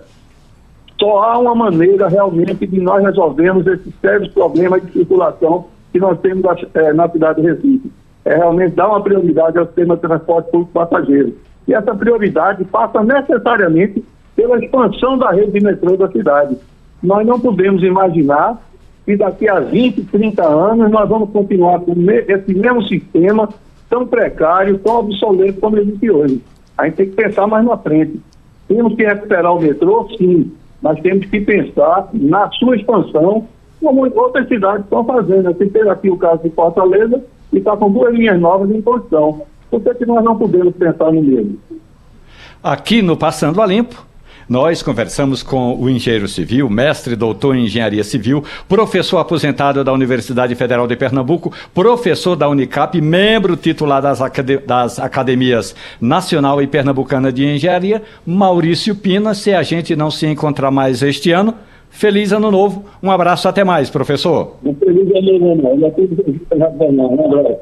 Só há uma maneira realmente de nós resolvermos esses sérios problemas de circulação que nós temos é, na cidade de Recife. É realmente dar uma prioridade ao sistema de transporte público passageiro. E essa prioridade passa necessariamente pela expansão da rede de metrô da cidade. Nós não podemos imaginar que daqui a 20, 30 anos nós vamos continuar com esse mesmo sistema tão precário, tão obsoleto como existe hoje. A gente tem que pensar mais na frente. Temos que recuperar o metrô, sim, mas temos que pensar na sua expansão, como outras cidades estão fazendo. Tem aqui o caso de Fortaleza e está com duas linhas novas em construção. Por que, que nós não podemos pensar no mesmo?
Aqui no Passando a Limpo, nós conversamos com o engenheiro civil, mestre doutor em engenharia civil, professor aposentado da Universidade Federal de Pernambuco, professor da Unicap, membro titular das, acad das Academias Nacional e Pernambucana de Engenharia, Maurício Pina. Se a gente não se encontrar mais este ano, Feliz ano novo. Um abraço, até mais, professor. Feliz ano novo.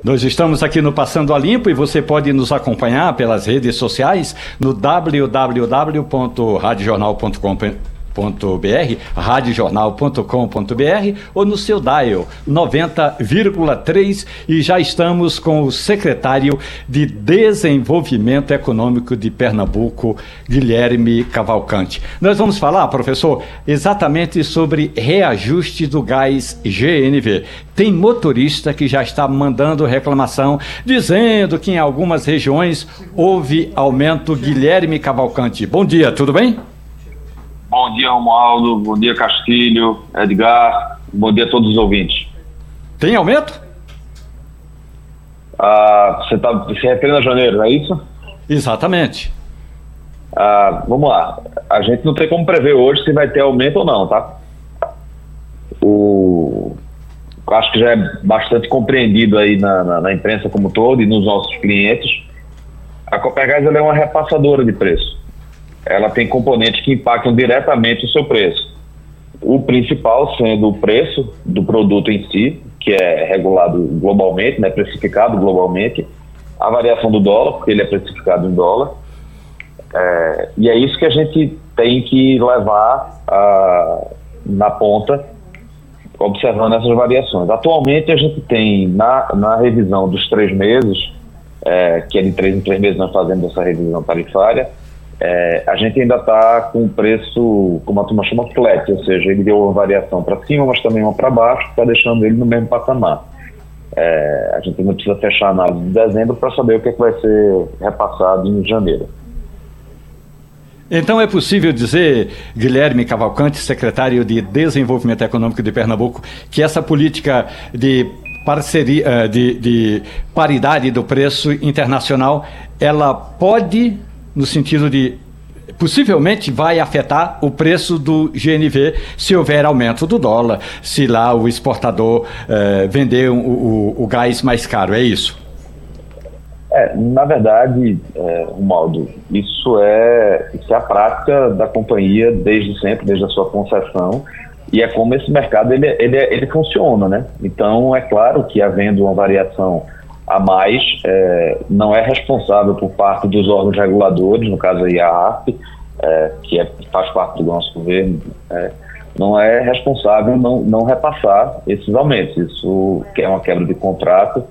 Nós estamos aqui no Passando a Limpo e você pode nos acompanhar pelas redes sociais no www.radiojornal.com.br radiojornal.com.br, radiojornal.com.br ou no seu dial 90,3 e já estamos com o secretário de Desenvolvimento Econômico de Pernambuco, Guilherme Cavalcante. Nós vamos falar, professor, exatamente sobre reajuste do gás GNV. Tem motorista que já está mandando reclamação, dizendo que em algumas regiões houve aumento. Guilherme Cavalcante, bom dia, tudo bem?
Bom dia, Romualdo. Bom dia, Castilho, Edgar. Bom dia a todos os ouvintes.
Tem aumento?
Ah, você está se referindo a janeiro, é isso?
Exatamente.
Ah, vamos lá. A gente não tem como prever hoje se vai ter aumento ou não, tá? O, acho que já é bastante compreendido aí na, na, na imprensa como todo e nos nossos clientes. A Copergás é uma repassadora de preço ela tem componentes que impactam diretamente o seu preço. O principal sendo o preço do produto em si, que é regulado globalmente, né, precificado globalmente, a variação do dólar, porque ele é precificado em dólar, é, e é isso que a gente tem que levar a, na ponta, observando essas variações. Atualmente a gente tem na, na revisão dos três meses, é, que é de três em três meses nós fazemos essa revisão tarifária, é, a gente ainda está com o preço, como a turma chama, flat, ou seja, ele deu uma variação para cima, mas também uma para baixo, está deixando ele no mesmo patamar. É, a gente ainda precisa fechar a análise de dezembro para saber o que, é que vai ser repassado em janeiro.
Então é possível dizer, Guilherme Cavalcante, secretário de Desenvolvimento Econômico de Pernambuco, que essa política de parceria, eh, de, de paridade do preço internacional, ela pode, no sentido de possivelmente vai afetar o preço do GNV se houver aumento do dólar, se lá o exportador eh, vender o, o, o, gás mais caro, é isso?
É, na verdade, é, Maldo, isso é, isso é a prática da companhia desde sempre, desde a sua concessão, e é como esse mercado ele, ele, ele funciona, né? Então, é claro que havendo uma variação a mais, é, não é responsável por parte dos órgãos reguladores, no caso aí a ARP, é, que é, faz parte do nosso governo, é, não é responsável não, não repassar esses aumentos. Isso é uma quebra de contrato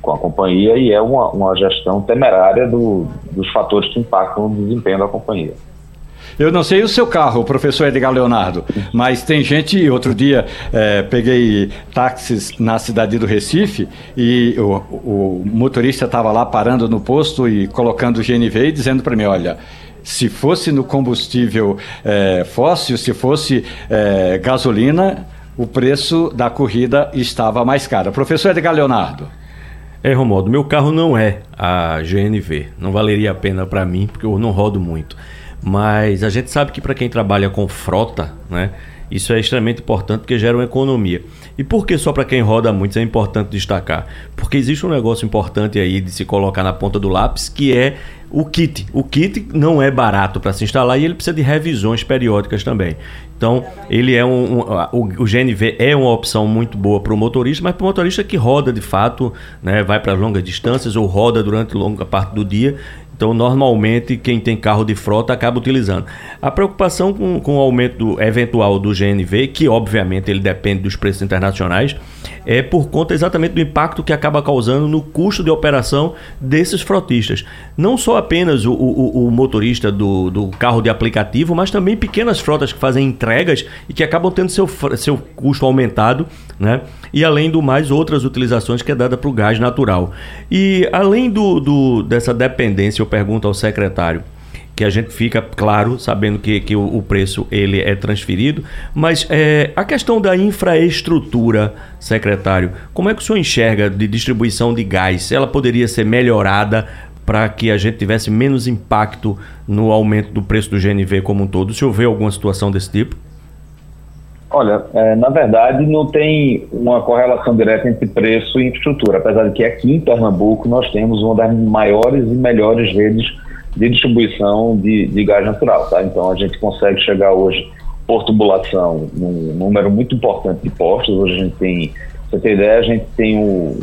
com a companhia e é uma, uma gestão temerária do, dos fatores que impactam o desempenho da companhia.
Eu não sei o seu carro, professor Edgar Leonardo, mas tem gente. Outro dia é, peguei táxis na cidade do Recife e o, o motorista estava lá parando no posto e colocando o GNV e dizendo para mim: olha. Se fosse no combustível é, fóssil, se fosse é, gasolina, o preço da corrida estava mais caro. Professor Edgar Leonardo.
É, Romualdo, meu carro não é a GNV. Não valeria a pena para mim, porque eu não rodo muito. Mas a gente sabe que para quem trabalha com frota, né, isso é extremamente importante porque gera uma economia. E por que só para quem roda muito é importante destacar? Porque existe um negócio importante aí de se colocar na ponta do lápis que é o kit. O kit não é barato para se instalar e ele precisa de revisões periódicas também. Então, ele é um, um o, o, GNV é uma opção muito boa para o motorista, mas para o motorista que roda de fato, né, vai para longas distâncias ou roda durante longa parte do dia, então, normalmente, quem tem carro de frota acaba utilizando. A preocupação com, com o aumento do, eventual do GNV, que obviamente ele depende dos preços internacionais, é por conta exatamente do impacto que acaba causando no custo de operação desses frotistas. Não só apenas o, o, o motorista do, do, carro de aplicativo, mas também pequenas frotas que fazem entregas e que acabam tendo seu, seu custo aumentado, né? E além do mais, outras utilizações que é dada para o gás natural. E além do, do, dessa dependência, eu pergunto ao secretário, que a gente fica claro sabendo que, que o, o preço ele é transferido, mas é, a questão da infraestrutura, secretário, como é que o senhor enxerga de distribuição de gás? Ela poderia ser melhorada para que a gente tivesse menos impacto no aumento do preço do GNV como um todo? O senhor vê alguma situação desse tipo?
Olha, é, na verdade não tem uma correlação direta entre preço e infraestrutura, apesar de que aqui em Pernambuco nós temos uma das maiores e melhores redes de distribuição de, de gás natural. Tá? Então a gente consegue chegar hoje por tubulação num número muito importante de postos. Hoje a gente tem, pra você ter ideia, a gente tem o,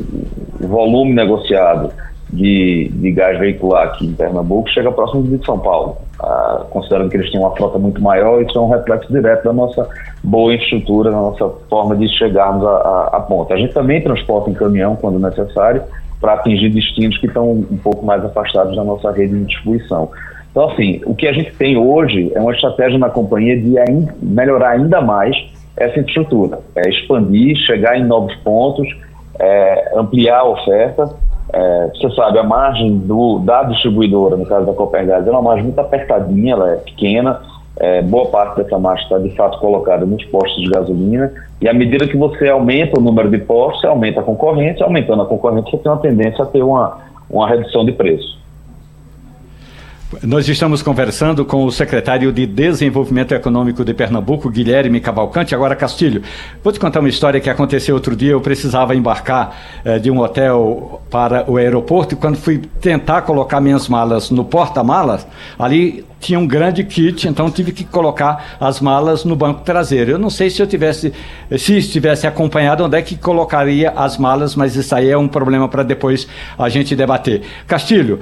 o volume negociado de, de gás veicular aqui em Pernambuco chega próximo de São Paulo. Ah, considerando que eles têm uma frota muito maior, isso é um reflexo direto da nossa boa infraestrutura, da nossa forma de chegarmos à ponta. A gente também transporta em caminhão quando necessário, para atingir destinos que estão um pouco mais afastados da nossa rede de distribuição. Então, assim, o que a gente tem hoje é uma estratégia na companhia de melhorar ainda mais essa infraestrutura, é expandir, chegar em novos pontos, é, ampliar a oferta. É, você sabe, a margem do, da distribuidora, no caso da Copergás, é uma margem muito apertadinha, ela é pequena, é, boa parte dessa marcha está de fato colocada nos postos de gasolina, e à medida que você aumenta o número de postos, aumenta a concorrência, aumentando a concorrência, você tem uma tendência a ter uma, uma redução de preço.
Nós estamos conversando com o secretário de Desenvolvimento Econômico de Pernambuco, Guilherme Cavalcante. Agora, Castilho, vou te contar uma história que aconteceu outro dia. Eu precisava embarcar eh, de um hotel para o aeroporto e quando fui tentar colocar minhas malas no porta-malas, ali tinha um grande kit, então tive que colocar as malas no banco traseiro. Eu não sei se eu tivesse, se estivesse acompanhado, onde é que colocaria as malas, mas isso aí é um problema para depois a gente debater. Castilho,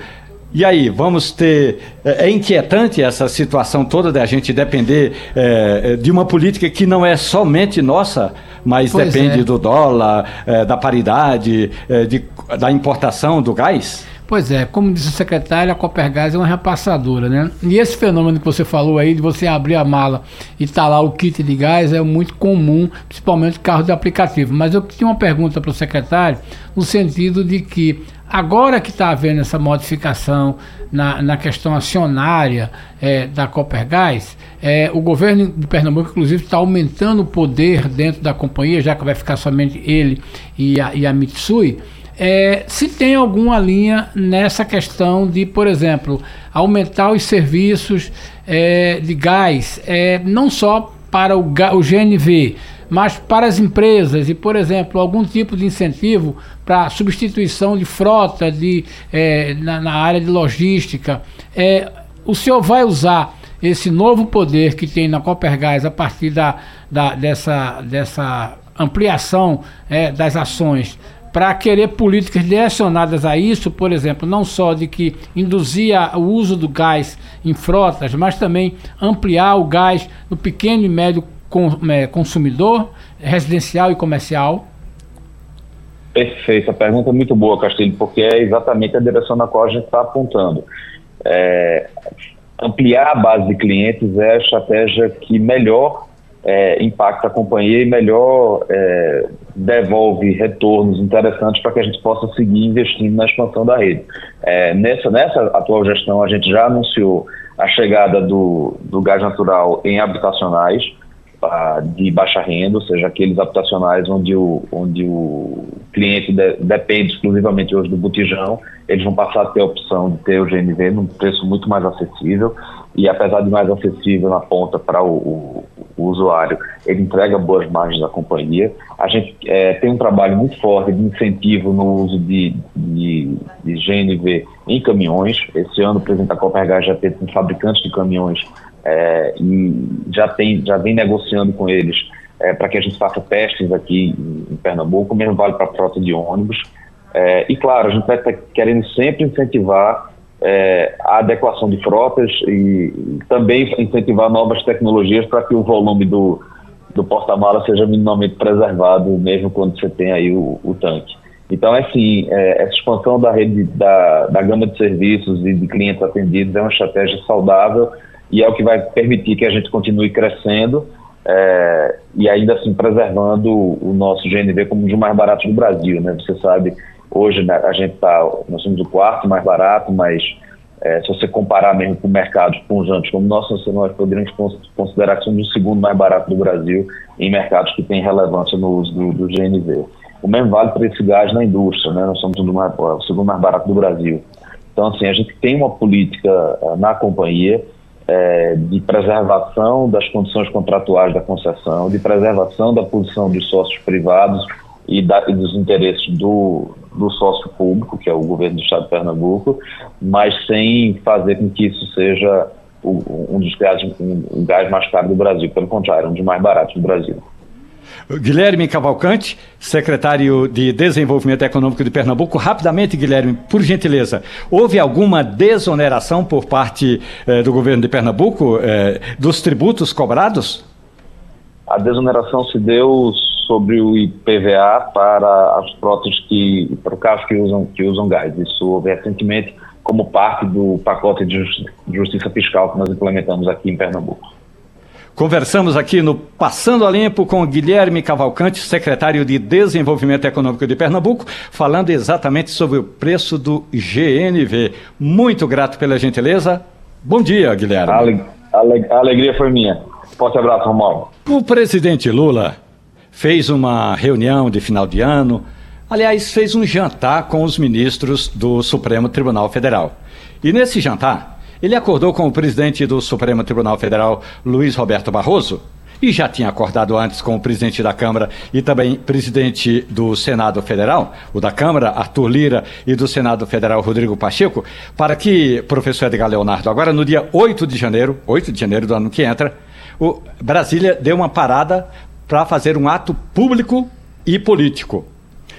e aí, vamos ter. É, é inquietante essa situação toda da gente depender é, de uma política que não é somente nossa, mas pois depende é. do dólar, é, da paridade, é, de, da importação do gás?
Pois é, como disse o secretário, a Copergás é uma repassadora, né? E esse fenômeno que você falou aí, de você abrir a mala e tá lá o kit de gás, é muito comum, principalmente carros de aplicativo. Mas eu tinha uma pergunta para o secretário, no sentido de que agora que está havendo essa modificação na, na questão acionária é, da Copergás, é, o governo de Pernambuco, inclusive, está aumentando o poder dentro da companhia, já que vai ficar somente ele e a, e a Mitsui. É, se tem alguma linha nessa questão de, por exemplo, aumentar os serviços é, de gás, é, não só para o, o GNV, mas para as empresas e, por exemplo, algum tipo de incentivo para substituição de frota de, é, na, na, área de logística. É, o senhor vai usar esse novo poder que tem na Copergás a partir da, da dessa, dessa ampliação é, das ações para querer políticas direcionadas a isso, por exemplo, não só de que induzia o uso do gás em frotas, mas também ampliar o gás no pequeno e médio é, consumidor, residencial e comercial?
Perfeito, a pergunta é muito boa, Castilho, porque é exatamente a direção na qual a gente está apontando. É, ampliar a base de clientes é a estratégia que melhor é, impacta a companhia e melhor é, devolve retornos interessantes para que a gente possa seguir investindo na expansão da rede. É, nessa, nessa atual gestão, a gente já anunciou a chegada do, do gás natural em habitacionais uh, de baixa renda, ou seja, aqueles habitacionais onde o, onde o cliente de, depende exclusivamente hoje do botijão, eles vão passar a ter a opção de ter o GNV num preço muito mais acessível e apesar de mais acessível na ponta para o, o, o, usuário, ele entrega boas margens à companhia. A gente é, tem um trabalho muito forte de incentivo no uso de, de, de GNV em caminhões. Esse ano o presidente da Copergás já teve com fabricantes de caminhões é, e já, tem, já vem negociando com eles é, para que a gente faça testes aqui em, em Pernambuco, mesmo vale para a frota de ônibus. É, e claro, a gente vai querendo sempre incentivar é, a adequação de frotas e, também incentivar novas tecnologias para que o volume do, do porta-mala seja minimamente preservado, mesmo quando você tem aí o, o tanque. Então, é assim, é, essa expansão da rede, da, da gama de serviços e de clientes atendidos é uma estratégia saudável e é o que vai permitir que a gente continue crescendo é, e ainda assim preservando o nosso GNV como um dos mais baratos do Brasil, né? Você sabe, hoje né, a gente tá, nós somos o quarto mais barato, mas é, se você comparar mesmo com mercados pungentes como nosso, nós poderíamos considerar que somos o segundo mais barato do Brasil em mercados que têm relevância no uso do, do GNV. O mesmo vale para esse gás na indústria, né? Nós somos o, segundo mais barato do Brasil. Então, assim, a gente tem uma política uh, na companhia é, de preservação das condições contratuais da concessão, de preservação da posição dos sócios privados e, da, e dos interesses do, do sócio público, que é o governo do Estado de Pernambuco, mas sem fazer com que isso seja o, um dos gás, um, um gás mais caro do Brasil. Pelo contrário, um dos mais baratos do Brasil.
Guilherme Cavalcante, secretário de Desenvolvimento Econômico de Pernambuco. Rapidamente, Guilherme, por gentileza, houve alguma desoneração por parte eh, do governo de Pernambuco eh, dos tributos cobrados?
A desoneração se deu sobre o IPVA para as frotas que, para o carros que usam, que usam gás. Isso houve recentemente como parte do pacote de justiça fiscal que nós implementamos aqui em Pernambuco.
Conversamos aqui no Passando a Limpo com Guilherme Cavalcante, secretário de Desenvolvimento Econômico de Pernambuco, falando exatamente sobre o preço do GNV. Muito grato pela gentileza. Bom dia, Guilherme. A,
ale a alegria foi minha. Forte abraço, Romualdo.
O presidente Lula fez uma reunião de final de ano, aliás, fez um jantar com os ministros do Supremo Tribunal Federal. E nesse jantar, ele acordou com o presidente do Supremo Tribunal Federal, Luiz Roberto Barroso, e já tinha acordado antes com o presidente da Câmara e também presidente do Senado Federal, o da Câmara, Arthur Lira, e do Senado Federal, Rodrigo Pacheco, para que, professor Edgar Leonardo, agora no dia 8 de janeiro, 8 de janeiro do ano que entra, o Brasília deu uma parada para fazer um ato público e político.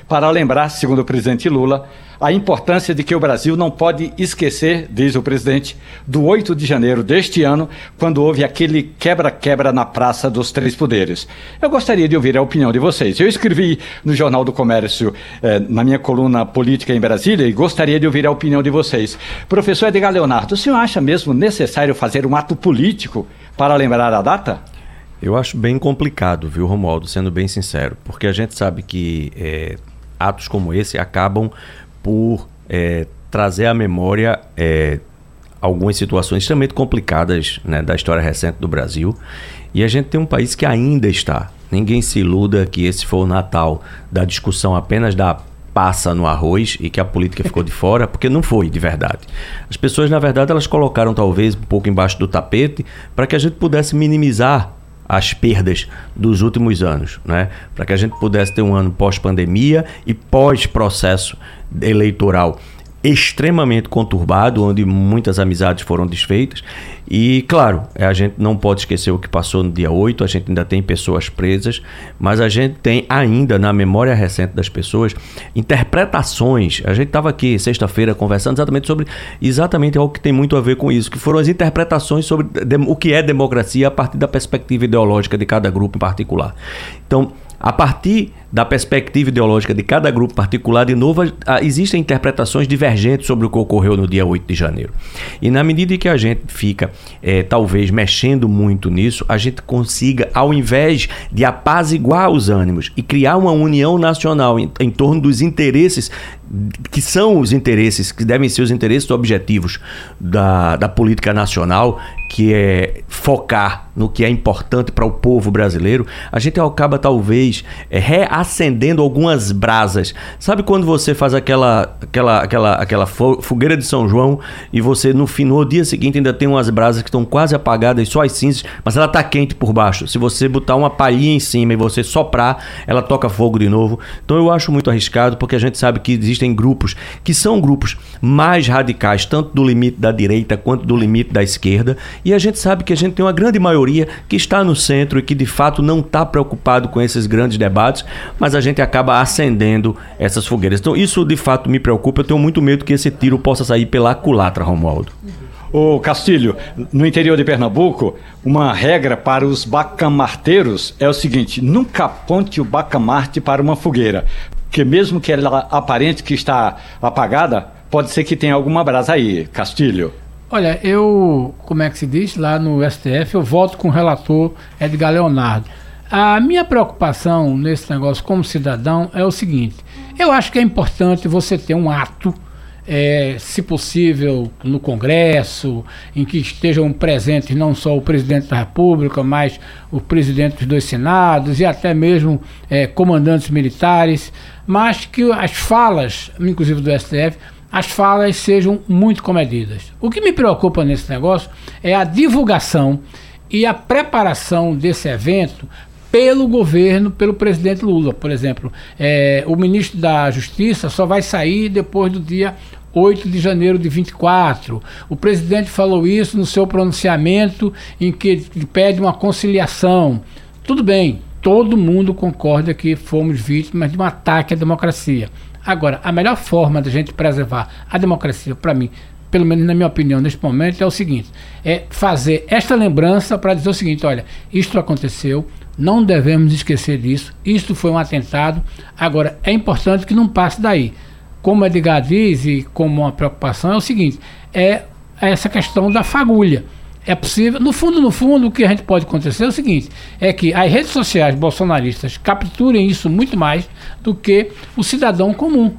para lembrar, segundo o presidente Lula, a importância de que o Brasil não pode esquecer, diz o presidente, do 8 de janeiro deste ano, quando houve aquele quebra-quebra na Praça dos Três Poderes. Eu gostaria de ouvir a opinião de vocês. Eu escrevi no Jornal do Comércio, eh, na minha coluna Política em Brasília, e gostaria de ouvir a opinião de vocês. Professor Edgar Leonardo, o senhor acha mesmo necessário fazer um ato político para lembrar a data?
Eu acho bem complicado, viu, Romualdo, sendo bem sincero, porque a gente sabe que é, atos como esse acabam por é, trazer à memória é, algumas situações extremamente complicadas né, da história recente do Brasil. E a gente tem um país que ainda está. Ninguém se iluda que esse foi o Natal da discussão apenas da passa no arroz e que a política ficou de fora, porque não foi de verdade. As pessoas, na verdade, elas colocaram talvez um pouco embaixo do tapete para que a gente pudesse minimizar as perdas dos últimos anos, né? Para que a gente pudesse ter um ano pós-pandemia e pós-processo eleitoral extremamente conturbado, onde muitas amizades foram desfeitas. E, claro, a gente não pode esquecer o que passou no dia 8, a gente ainda tem pessoas presas, mas a gente tem ainda na memória recente das pessoas interpretações. A gente estava aqui sexta-feira conversando exatamente sobre exatamente algo que tem muito a ver com isso, que foram as interpretações sobre o que é democracia a partir da perspectiva ideológica de cada grupo em particular. Então, a partir da perspectiva ideológica de cada grupo particular, de novo, existem interpretações divergentes sobre o que ocorreu no dia 8 de janeiro. E na medida em que a gente fica, é, talvez, mexendo muito nisso, a gente consiga, ao invés de apaziguar os ânimos e criar uma união nacional em, em torno dos interesses que são os interesses, que devem ser os interesses objetivos da, da política nacional, que é focar no que é importante para o povo brasileiro, a gente acaba talvez é, reacendendo algumas brasas. Sabe quando você faz aquela, aquela, aquela, aquela fogueira de São João e você no, no dia seguinte ainda tem umas brasas que estão quase apagadas, só as cinzas, mas ela está quente por baixo. Se você botar uma palhinha em cima e você soprar, ela toca fogo de novo. Então eu acho muito arriscado porque a gente sabe que existem grupos que são grupos mais radicais, tanto do limite da direita quanto do limite da esquerda, e a gente sabe que a gente tem uma grande maioria que está no centro e que de fato não está preocupado com esses grandes debates, mas a gente acaba acendendo essas fogueiras. Então isso de fato me preocupa, eu tenho muito medo que esse tiro possa sair pela culatra, Romualdo.
O Castilho, no interior de Pernambuco, uma regra para os bacamarteiros é o seguinte: nunca aponte o bacamarte para uma fogueira, porque mesmo que ela aparente que está apagada, pode ser que tenha alguma brasa aí, Castilho.
Olha, eu, como é que se diz, lá no STF, eu voto com o relator Edgar Leonardo. A minha preocupação nesse negócio como cidadão é o seguinte: eu acho que é importante você ter um ato, é, se possível, no Congresso, em que estejam presentes não só o presidente da República, mas o presidente dos dois Senados e até mesmo é, comandantes militares, mas que as falas, inclusive do STF, as falas sejam muito comedidas. O que me preocupa nesse negócio é a divulgação e a preparação desse evento pelo governo, pelo presidente Lula. Por exemplo, é, o ministro da Justiça só vai sair depois do dia 8 de janeiro de 24. O presidente falou isso no seu pronunciamento em que pede uma conciliação. Tudo bem, todo mundo concorda que fomos vítimas de um ataque à democracia. Agora, a melhor forma da gente preservar a democracia, para mim, pelo menos na minha opinião, neste momento, é o seguinte: é fazer esta lembrança para dizer o seguinte: olha, isto aconteceu, não devemos esquecer disso, isto foi um atentado, agora é importante que não passe daí. Como Edgar diz, e como uma preocupação, é o seguinte: é essa questão da fagulha é possível. No fundo, no fundo, o que a gente pode acontecer é o seguinte: é que as redes sociais bolsonaristas capturem isso muito mais do que o cidadão comum.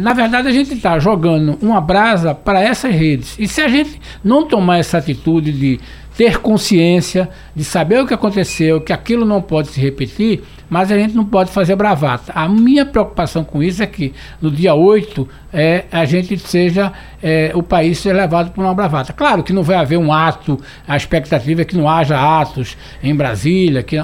Na verdade, a gente está jogando uma brasa para essas redes. E se a gente não tomar essa atitude de ter consciência, de saber o que aconteceu, que aquilo não pode se repetir, mas a gente não pode fazer bravata. A minha preocupação com isso é que no dia 8 é, a gente seja, é, o país seja levado por uma bravata. Claro que não vai haver um ato, a expectativa é que não haja atos em Brasília, que,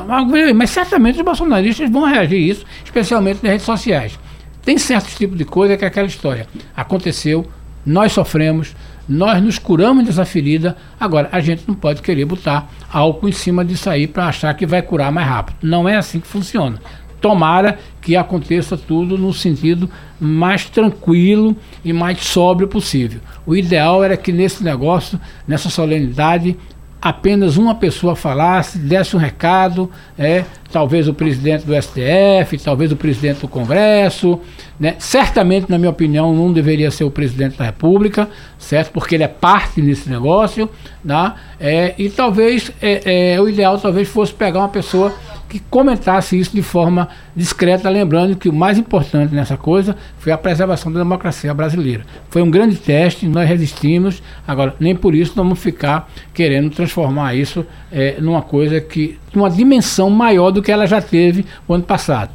mas certamente os bolsonaristas vão reagir a isso, especialmente nas redes sociais. Tem certos tipos de coisa que é aquela história. Aconteceu, nós sofremos, nós nos curamos dessa ferida, agora a gente não pode querer botar álcool em cima disso aí para achar que vai curar mais rápido. Não é assim que funciona. tomara que aconteça tudo no sentido mais tranquilo e mais sóbrio possível. O ideal era que nesse negócio, nessa solenidade, apenas uma pessoa falasse, desse um recado, é, talvez o presidente do STF, talvez o presidente do Congresso, né? certamente, na minha opinião, não deveria ser o presidente da República, certo? Porque ele é parte nesse negócio, né? é, e talvez é, é, o ideal talvez fosse pegar uma pessoa que comentasse isso de forma discreta, lembrando que o mais importante nessa coisa foi a preservação da democracia brasileira. Foi um grande teste, nós resistimos, agora nem por isso vamos ficar querendo transformar isso é, numa coisa que, uma dimensão maior do que ela já teve o ano passado.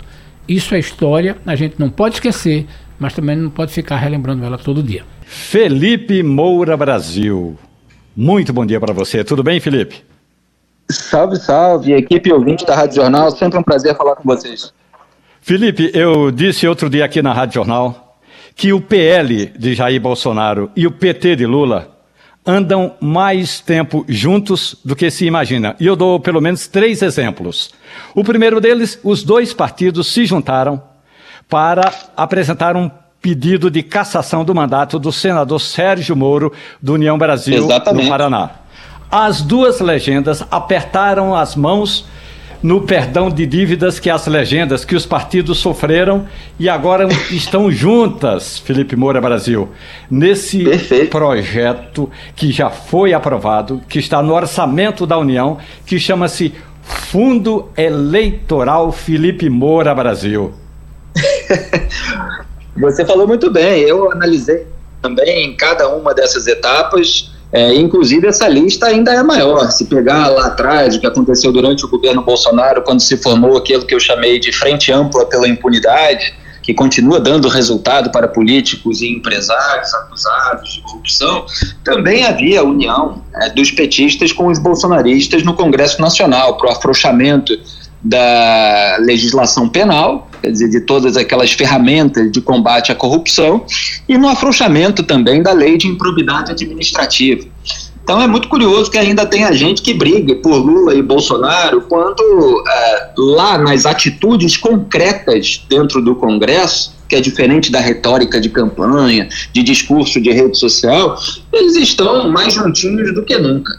Isso é história, a gente não pode esquecer, mas também não pode ficar relembrando ela todo dia.
Felipe Moura Brasil. Muito bom dia para você. Tudo bem, Felipe?
Salve, salve, equipe ouvinte da Rádio Jornal, sempre um prazer falar com vocês.
Felipe, eu disse outro dia aqui na Rádio Jornal que o PL de Jair Bolsonaro e o PT de Lula andam mais tempo juntos do que se imagina. E eu dou pelo menos três exemplos. O primeiro deles, os dois partidos se juntaram para apresentar um pedido de cassação do mandato do senador Sérgio Moro, do União Brasil, Exatamente. no Paraná. As duas legendas apertaram as mãos no perdão de dívidas que as legendas, que os partidos sofreram e agora estão juntas, Felipe Moura Brasil, nesse Perfeito. projeto que já foi aprovado, que está no orçamento da União, que chama-se Fundo Eleitoral Felipe Moura Brasil.
Você falou muito bem, eu analisei também cada uma dessas etapas é, inclusive, essa lista ainda é maior. Se pegar lá atrás, o que aconteceu durante o governo Bolsonaro, quando se formou aquilo que eu chamei de Frente Ampla pela Impunidade, que continua dando resultado para políticos e empresários acusados de corrupção, também havia união é, dos petistas com os bolsonaristas no Congresso Nacional para o afrouxamento da legislação penal, quer dizer, de todas aquelas ferramentas de combate à corrupção, e no afrouxamento também da lei de improbidade administrativa. Então é muito curioso que ainda tenha gente que briga por Lula e Bolsonaro, quando é, lá nas atitudes concretas dentro do Congresso, que é diferente da retórica de campanha, de discurso de rede social, eles estão mais juntinhos do que nunca.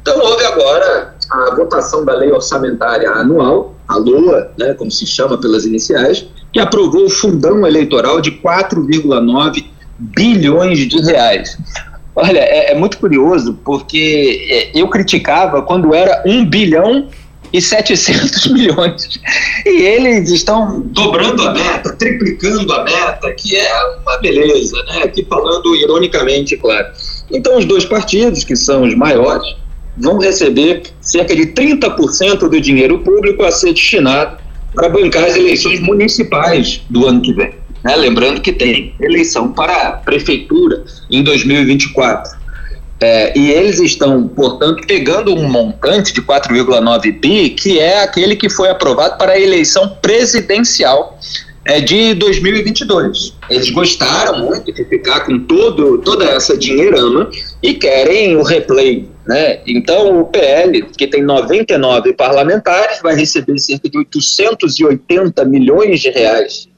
Então houve agora a votação da lei orçamentária anual, a LOA, né, como se chama pelas iniciais, que aprovou o fundão eleitoral de 4,9 bilhões de reais. Olha, é, é, muito curioso, porque é, eu criticava quando era 1 bilhão e 700 milhões. E eles estão dobrando a meta, triplicando a meta, que é uma beleza, né? Aqui falando ironicamente, claro. Então, os dois partidos, que são os maiores, vão receber cerca de 30% do dinheiro público a ser destinado para bancar as eleições municipais do ano que vem. Né? Lembrando que tem eleição para a prefeitura em 2024. É, e eles estão, portanto, pegando um montante de 4,9 bi, que é aquele que foi aprovado para a eleição presidencial é, de 2022. Eles gostaram muito de ficar com todo, toda essa dinheirama e querem o replay. Né? Então, o PL, que tem 99 parlamentares, vai receber cerca de 880 milhões de reais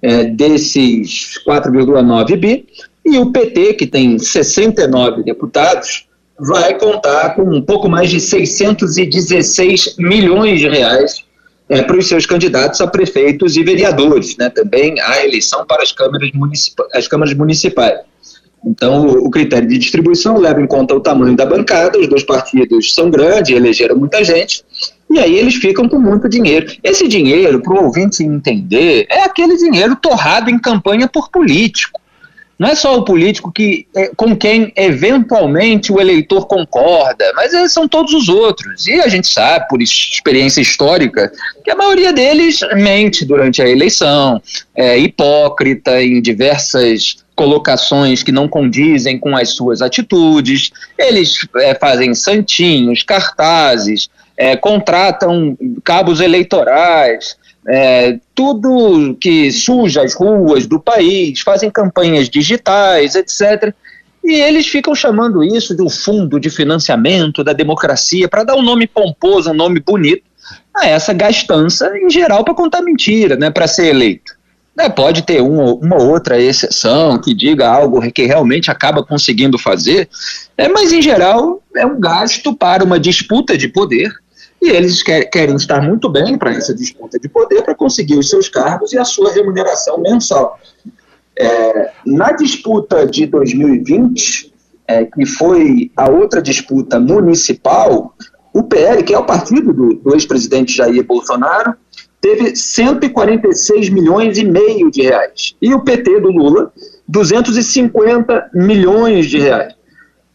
é, desses 4,9 bi, e o PT, que tem 69 deputados, vai contar com um pouco mais de 616 milhões de reais é, para os seus candidatos a prefeitos e vereadores, né? também a eleição para as câmaras, as câmaras municipais. Então, o critério de distribuição leva em conta o tamanho da bancada, os dois partidos são grandes, elegeram muita gente, e aí eles ficam com muito dinheiro. Esse dinheiro, para o ouvinte entender, é aquele dinheiro torrado em campanha por político. Não é só o político que, é, com quem eventualmente o eleitor concorda, mas são todos os outros. E a gente sabe, por experiência histórica, que a maioria deles mente durante a eleição, é hipócrita em diversas colocações que não condizem com as suas atitudes, eles é, fazem santinhos, cartazes, é, contratam cabos eleitorais, é, tudo que suja as ruas do país, fazem campanhas digitais, etc. E eles ficam chamando isso de um fundo de financiamento da democracia, para dar um nome pomposo, um nome bonito. a essa gastança em geral para contar mentira, né, para ser eleito. Né, pode ter uma, uma outra exceção que diga algo que realmente acaba conseguindo fazer, é, mas em geral é um gasto para uma disputa de poder e eles quer, querem estar muito bem para essa disputa de poder para conseguir os seus cargos e a sua remuneração mensal. É, na disputa de 2020, é, que foi a outra disputa municipal, o PL, que é o partido do, do ex-presidente Jair Bolsonaro, teve 146 milhões e meio de reais. E o PT do Lula, 250 milhões de reais.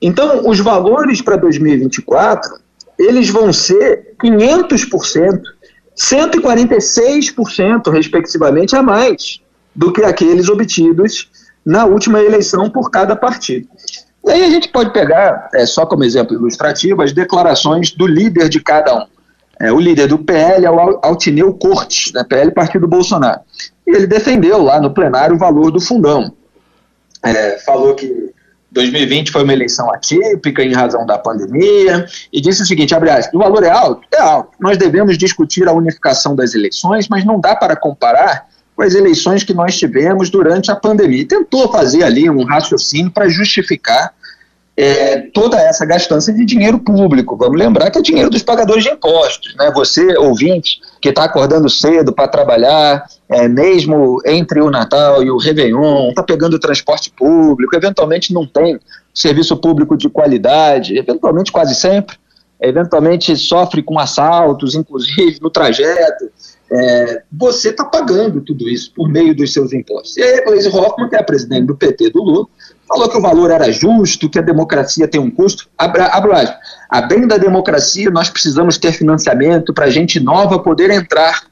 Então, os valores para 2024, eles vão ser 500%, 146%, respectivamente, a mais do que aqueles obtidos na última eleição por cada partido. E aí a gente pode pegar, é, só como exemplo ilustrativo, as declarações do líder de cada um. É, o líder do PL é o Altineu Cortes, né, PL Partido Bolsonaro. E ele defendeu lá no plenário o valor do fundão. É, falou que 2020 foi uma eleição atípica em razão da pandemia e disse o seguinte, abre aspas, o valor é alto? É alto. Nós devemos discutir a unificação das eleições, mas não dá para comparar com as eleições que nós tivemos durante a pandemia. E tentou fazer ali um raciocínio para justificar é, toda essa gastança de dinheiro público. Vamos lembrar que é dinheiro dos pagadores de impostos. Né? Você, ouvinte, que está acordando cedo para trabalhar, é, mesmo entre o Natal e o Réveillon, está pegando transporte público, eventualmente não tem serviço público de qualidade, eventualmente quase sempre, eventualmente sofre com assaltos, inclusive no trajeto. É, você está pagando tudo isso por meio dos seus impostos. E aí, Gleisi Hoffmann, que é a presidente do PT do Lula, falou que o valor era justo, que a democracia tem um custo. Abra, abra, a bem da democracia, nós precisamos ter financiamento para gente nova poder entrar.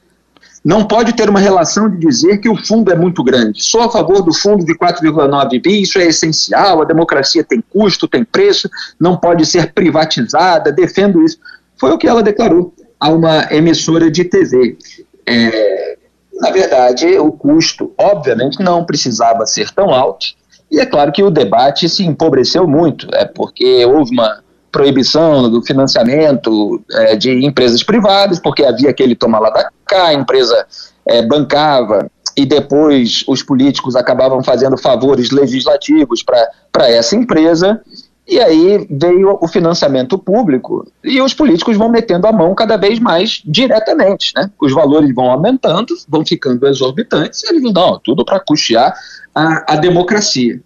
Não pode ter uma relação de dizer que o fundo é muito grande. Sou a favor do fundo de 4,9 bi, isso é essencial, a democracia tem custo, tem preço, não pode ser privatizada, defendo isso. Foi o que ela declarou a uma emissora de TV. É, na verdade, o custo, obviamente, não precisava ser tão alto, e é claro que o debate se empobreceu muito, é porque houve uma proibição do financiamento é, de empresas privadas, porque havia aquele tomar lá da cá, a empresa é, bancava e depois os políticos acabavam fazendo favores legislativos para essa empresa, e aí veio o financiamento público e os políticos vão metendo a mão cada vez mais diretamente. Né? Os valores vão aumentando, vão ficando exorbitantes e eles vão tudo para custear a, a democracia.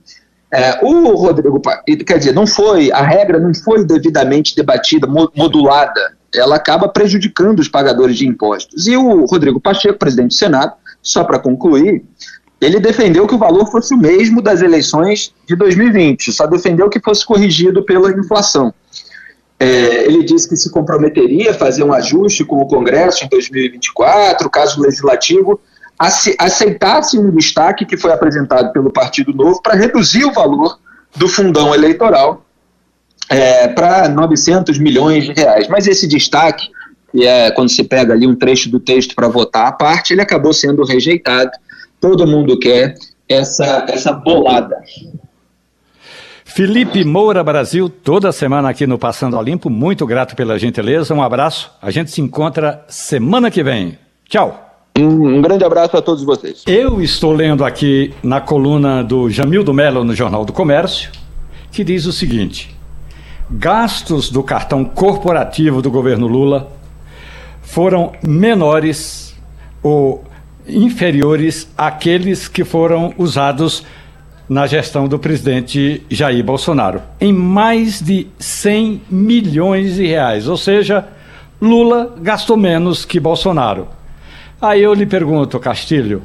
É, o Rodrigo, quer dizer, não foi, a regra não foi devidamente debatida, modulada, ela acaba prejudicando os pagadores de impostos. E o Rodrigo Pacheco, presidente do Senado, só para concluir, ele defendeu que o valor fosse o mesmo das eleições de 2020, só defendeu que fosse corrigido pela inflação. É, ele disse que se comprometeria a fazer um ajuste com o Congresso em 2024, caso o Legislativo aceitasse um destaque que foi apresentado pelo Partido Novo para reduzir o valor do fundão eleitoral é, para 900 milhões de reais. Mas esse destaque, que é quando se pega ali um trecho do texto para votar à parte, ele acabou sendo rejeitado todo mundo quer essa, essa bolada.
Felipe Moura Brasil, toda semana aqui no Passando a Limpo, muito grato pela gentileza, um abraço, a gente se encontra semana que vem. Tchau.
Um grande abraço a todos vocês.
Eu estou lendo aqui na coluna do Jamildo Melo no Jornal do Comércio, que diz o seguinte: gastos do cartão corporativo do governo Lula foram menores ou inferiores àqueles que foram usados na gestão do presidente Jair Bolsonaro, em mais de 100 milhões de reais, ou seja, Lula gastou menos que Bolsonaro. Aí eu lhe pergunto, Castilho,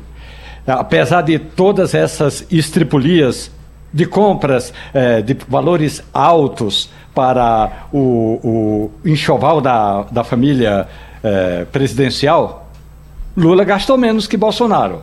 apesar de todas essas estripulias de compras eh, de valores altos para o, o enxoval da, da família eh, presidencial, Lula gastou menos que Bolsonaro.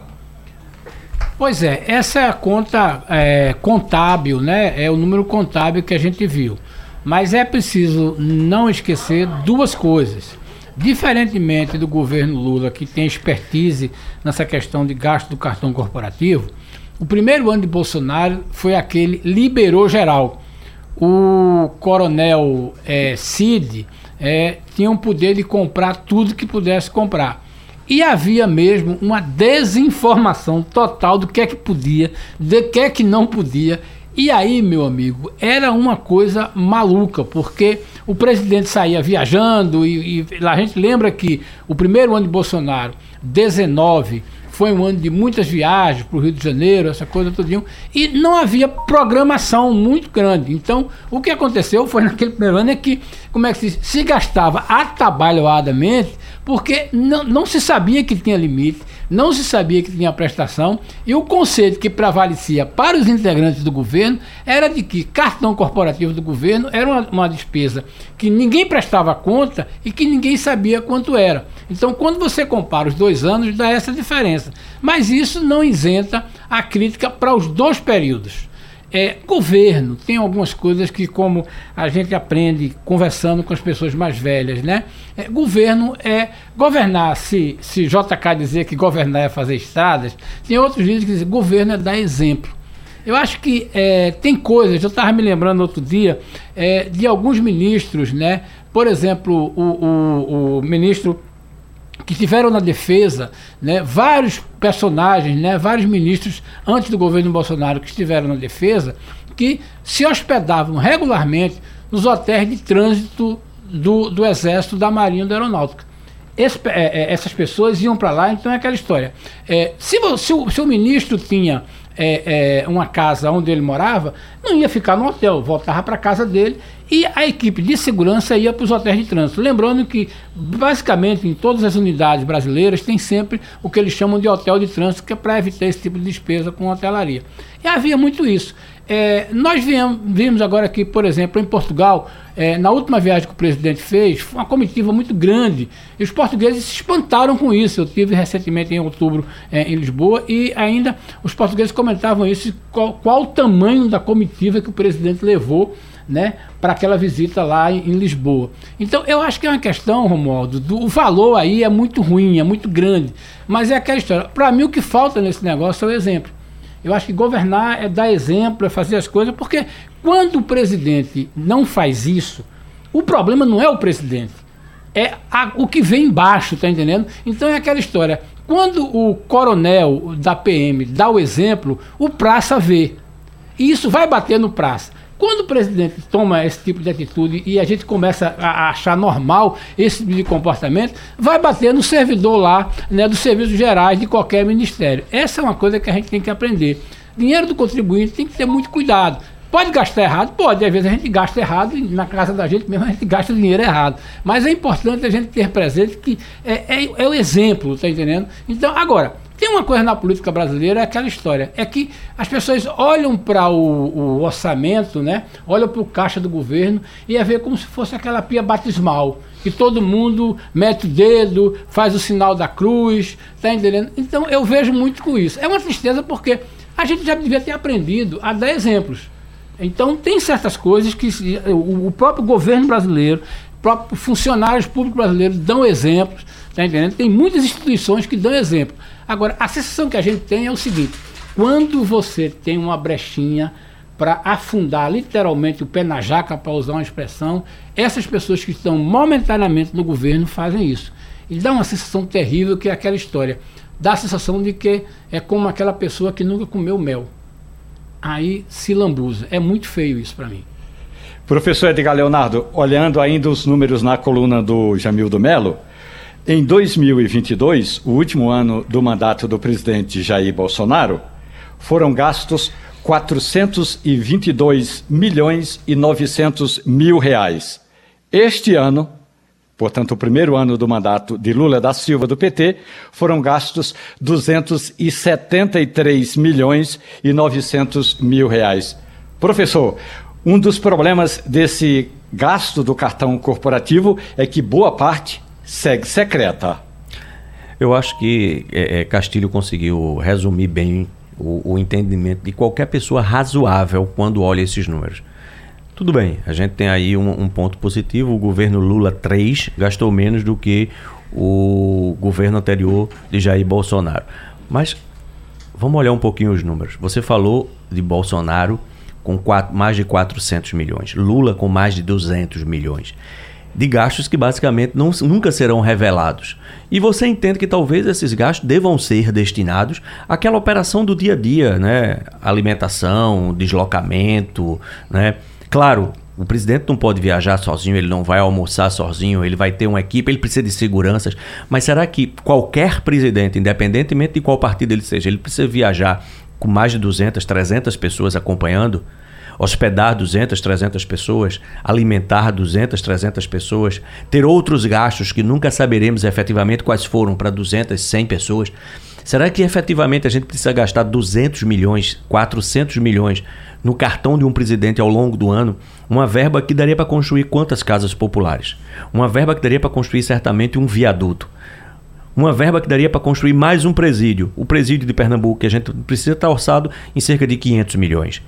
Pois é, essa é a conta é, contábil, né? É o número contábil que a gente viu. Mas é preciso não esquecer duas coisas. Diferentemente do governo Lula, que tem expertise nessa questão de gasto do cartão corporativo, o primeiro ano de Bolsonaro foi aquele liberou geral. O coronel é, Cid é, tinham poder de comprar tudo que pudesse comprar. E havia mesmo uma desinformação total do que é que podia, do que é que não podia. E aí, meu amigo, era uma coisa maluca, porque o presidente saía viajando e, e a gente lembra que o primeiro ano de Bolsonaro, 19, foi um ano de muitas viagens para o Rio de Janeiro, essa coisa tudinho, e não havia programação muito grande. Então, o que aconteceu foi naquele primeiro ano é que, como é que se, se gastava atabalhoadamente, porque não, não se sabia que tinha limite, não se sabia que tinha prestação, e o conceito que prevalecia para os integrantes do governo era de que cartão corporativo do governo era uma, uma despesa que ninguém prestava conta e que ninguém sabia quanto era. Então, quando você compara os dois anos, dá essa diferença. Mas isso não isenta a crítica para os dois períodos. É, governo, tem algumas coisas que, como a gente aprende conversando com as pessoas mais velhas, né? É, governo é governar. Se, se JK dizer que governar é fazer estradas, tem outros livros que dizem governo é dar exemplo. Eu acho que é, tem coisas, eu estava me lembrando outro dia, é, de alguns ministros, né? Por exemplo, o, o, o ministro que tiveram na defesa, né, vários personagens, né, vários ministros antes do governo Bolsonaro que estiveram na defesa, que se hospedavam regularmente nos hotéis de trânsito do, do Exército, da Marinha da Aeronáutica. É, é, essas pessoas iam para lá, então é aquela história. É, se, se, o, se o ministro tinha é, é, uma casa onde ele morava, não ia ficar no hotel, voltava para a casa dele e a equipe de segurança ia para os hotéis de trânsito. Lembrando que, basicamente, em todas as unidades brasileiras, tem sempre o que eles chamam de hotel de trânsito, que é para evitar esse tipo de despesa com hotelaria. E havia muito isso. É, nós viemos, vimos agora que, por exemplo, em Portugal, é, na última viagem que o presidente fez, foi uma comitiva muito grande. E os portugueses se espantaram com isso. Eu tive recentemente em outubro é, em Lisboa e ainda os portugueses comentavam isso, qual, qual o tamanho da comitiva que o presidente levou né, para aquela visita lá em, em, Lisboa. Então eu acho que é uma questão, Romualdo, do o valor aí é muito ruim, é muito grande, mas é aquela história. Para mim o que falta nesse negócio é o exemplo. Eu acho que governar é dar exemplo, é fazer as coisas, porque quando o presidente não faz isso, o problema não é o presidente, é a, o que vem embaixo, tá entendendo? Então é aquela história. Quando o coronel da PM dá o exemplo, o praça vê. E isso vai bater no praça. Quando o presidente toma esse tipo de atitude e a gente começa a achar normal esse tipo de comportamento, vai bater no servidor lá, né, dos serviços gerais de qualquer ministério. Essa é uma coisa que a gente tem que aprender. Dinheiro do contribuinte tem que ter muito cuidado. Pode gastar errado? Pode. Às vezes a gente gasta errado e na casa da gente mesmo a gente gasta dinheiro errado. Mas é importante a gente ter presente que é, é, é o exemplo, tá entendendo? Então, agora, tem uma coisa na política brasileira, é aquela história, é que as pessoas olham para o, o, orçamento, né? olham para o caixa do governo e é ver como se fosse aquela pia batismal, que todo mundo mete o dedo, faz o sinal da cruz, tá entendendo? Então eu vejo muito com isso. É uma tristeza porque a gente já devia ter aprendido a dar exemplos. Então tem certas coisas que o próprio governo brasileiro, próprios funcionários públicos brasileiros dão exemplos, tá entendendo? Tem muitas instituições que dão exemplo. Agora, a sensação que a gente tem é o seguinte: quando você tem uma brechinha para afundar literalmente o pé na jaca, para usar uma expressão, essas pessoas que estão momentaneamente no governo fazem isso. E dá uma sensação terrível que é aquela história. Dá a sensação de que é como aquela pessoa que nunca comeu mel. Aí se lambuza. É muito feio isso para mim.
Professor Edgar Leonardo, olhando ainda os números na coluna do Jamil do Melo, em 2022, o último ano do mandato do presidente Jair Bolsonaro, foram gastos 422 milhões e 900 mil reais. Este ano, portanto, o primeiro ano do mandato de Lula da Silva do PT, foram gastos 273 milhões e 900 mil reais. Professor, um dos problemas desse gasto do cartão corporativo é que boa parte segue secreta.
Eu acho que é, é, Castilho conseguiu resumir bem o, o, entendimento de qualquer pessoa razoável quando olha esses números. Tudo bem, a gente tem aí um, um ponto positivo: o governo Lula 3 gastou menos do que o governo anterior de Jair Bolsonaro. Mas vamos olhar um pouquinho os números. Você falou de Bolsonaro com quatro, mais de 400 milhões, Lula com mais de 200 milhões. De gastos que basicamente não, nunca serão revelados. E você entende que talvez esses gastos devam ser destinados àquela operação do dia a dia, né? Alimentação, deslocamento, né? Claro, o presidente não pode viajar sozinho, ele não vai almoçar sozinho, ele vai ter uma equipe, ele precisa de seguranças. Mas será que qualquer presidente, independentemente de qual partido ele seja, ele precisa viajar com mais de 200, 300 pessoas acompanhando? Hospedar 200, 300 pessoas, alimentar 200, 300 pessoas, ter outros gastos que nunca saberemos efetivamente quais foram para 200, 100 pessoas. Será que efetivamente a gente precisa gastar 200 milhões, 400 milhões no cartão de um presidente ao longo do ano? Uma verba que daria para construir quantas casas populares? Uma verba que daria para construir certamente um viaduto uma verba que daria para construir mais um presídio. O presídio de Pernambuco, que a gente precisa estar orçado em cerca de 500 milhões.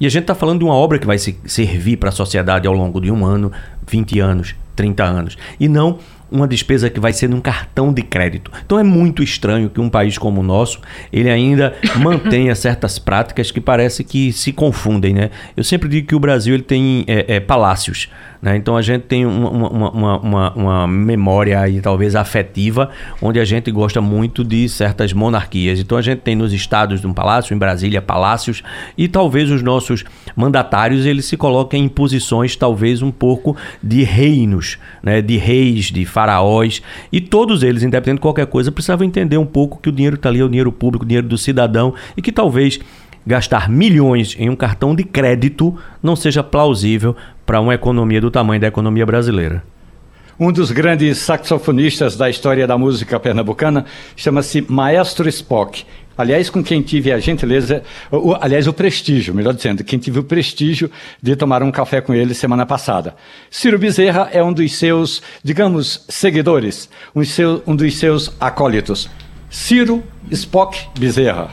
E a gente está falando de uma obra que vai se servir para a sociedade ao longo de um ano, 20 anos, 30 anos. E não uma despesa que vai ser num cartão de crédito. Então é muito estranho que um país como o nosso, ele ainda mantenha certas práticas que parece que se confundem, né? Eu sempre digo que o Brasil ele tem é, é, palácios, né? Então a gente tem uma, uma, uma, uma, memória aí talvez afetiva, onde a gente gosta muito de certas monarquias. Então a gente tem nos estados um palácio, em Brasília, palácios, e talvez os nossos mandatários eles se coloquem em posições talvez um pouco de reinos, né? De reis, de faraós, e todos eles, independente de qualquer coisa, precisavam entender um pouco que o dinheiro está ali, é o dinheiro público, o dinheiro do cidadão, e que talvez gastar milhões em um cartão de crédito não seja plausível para uma economia do tamanho da economia brasileira.
Um dos grandes saxofonistas da história da música pernambucana chama-se Maestro Spock. Aliás, com quem tive a gentileza, o, aliás, o prestígio, melhor dizendo, quem tive o prestígio de tomar um café com ele semana passada. Ciro Bezerra é um dos seus, digamos, seguidores, um, seu, um dos seus acólitos. Ciro Spock Bezerra.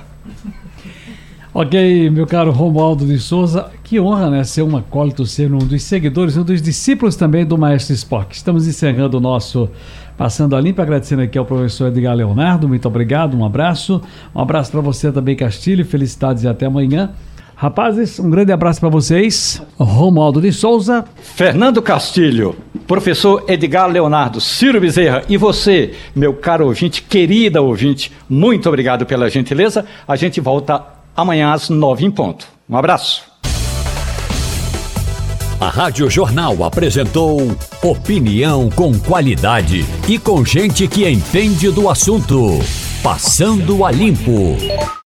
Ok, meu caro Romualdo de Souza, que honra, né, ser um acólito, ser um dos seguidores, um dos discípulos também do Maestro Spock. Estamos encerrando o nosso Passando a Limpa, agradecendo aqui ao professor Edgar Leonardo, muito obrigado, um abraço. Um abraço para você também, Castilho, felicidades e até amanhã. Rapazes, um grande abraço para vocês. Romualdo de Souza.
Fernando Castilho, professor Edgar Leonardo, Ciro Bezerra e você, meu caro ouvinte, querida ouvinte, muito obrigado pela gentileza. A gente volta amanhã às nove em ponto. Um abraço.
A Rádio Jornal apresentou opinião com qualidade e com gente que entende do assunto. Passando a limpo.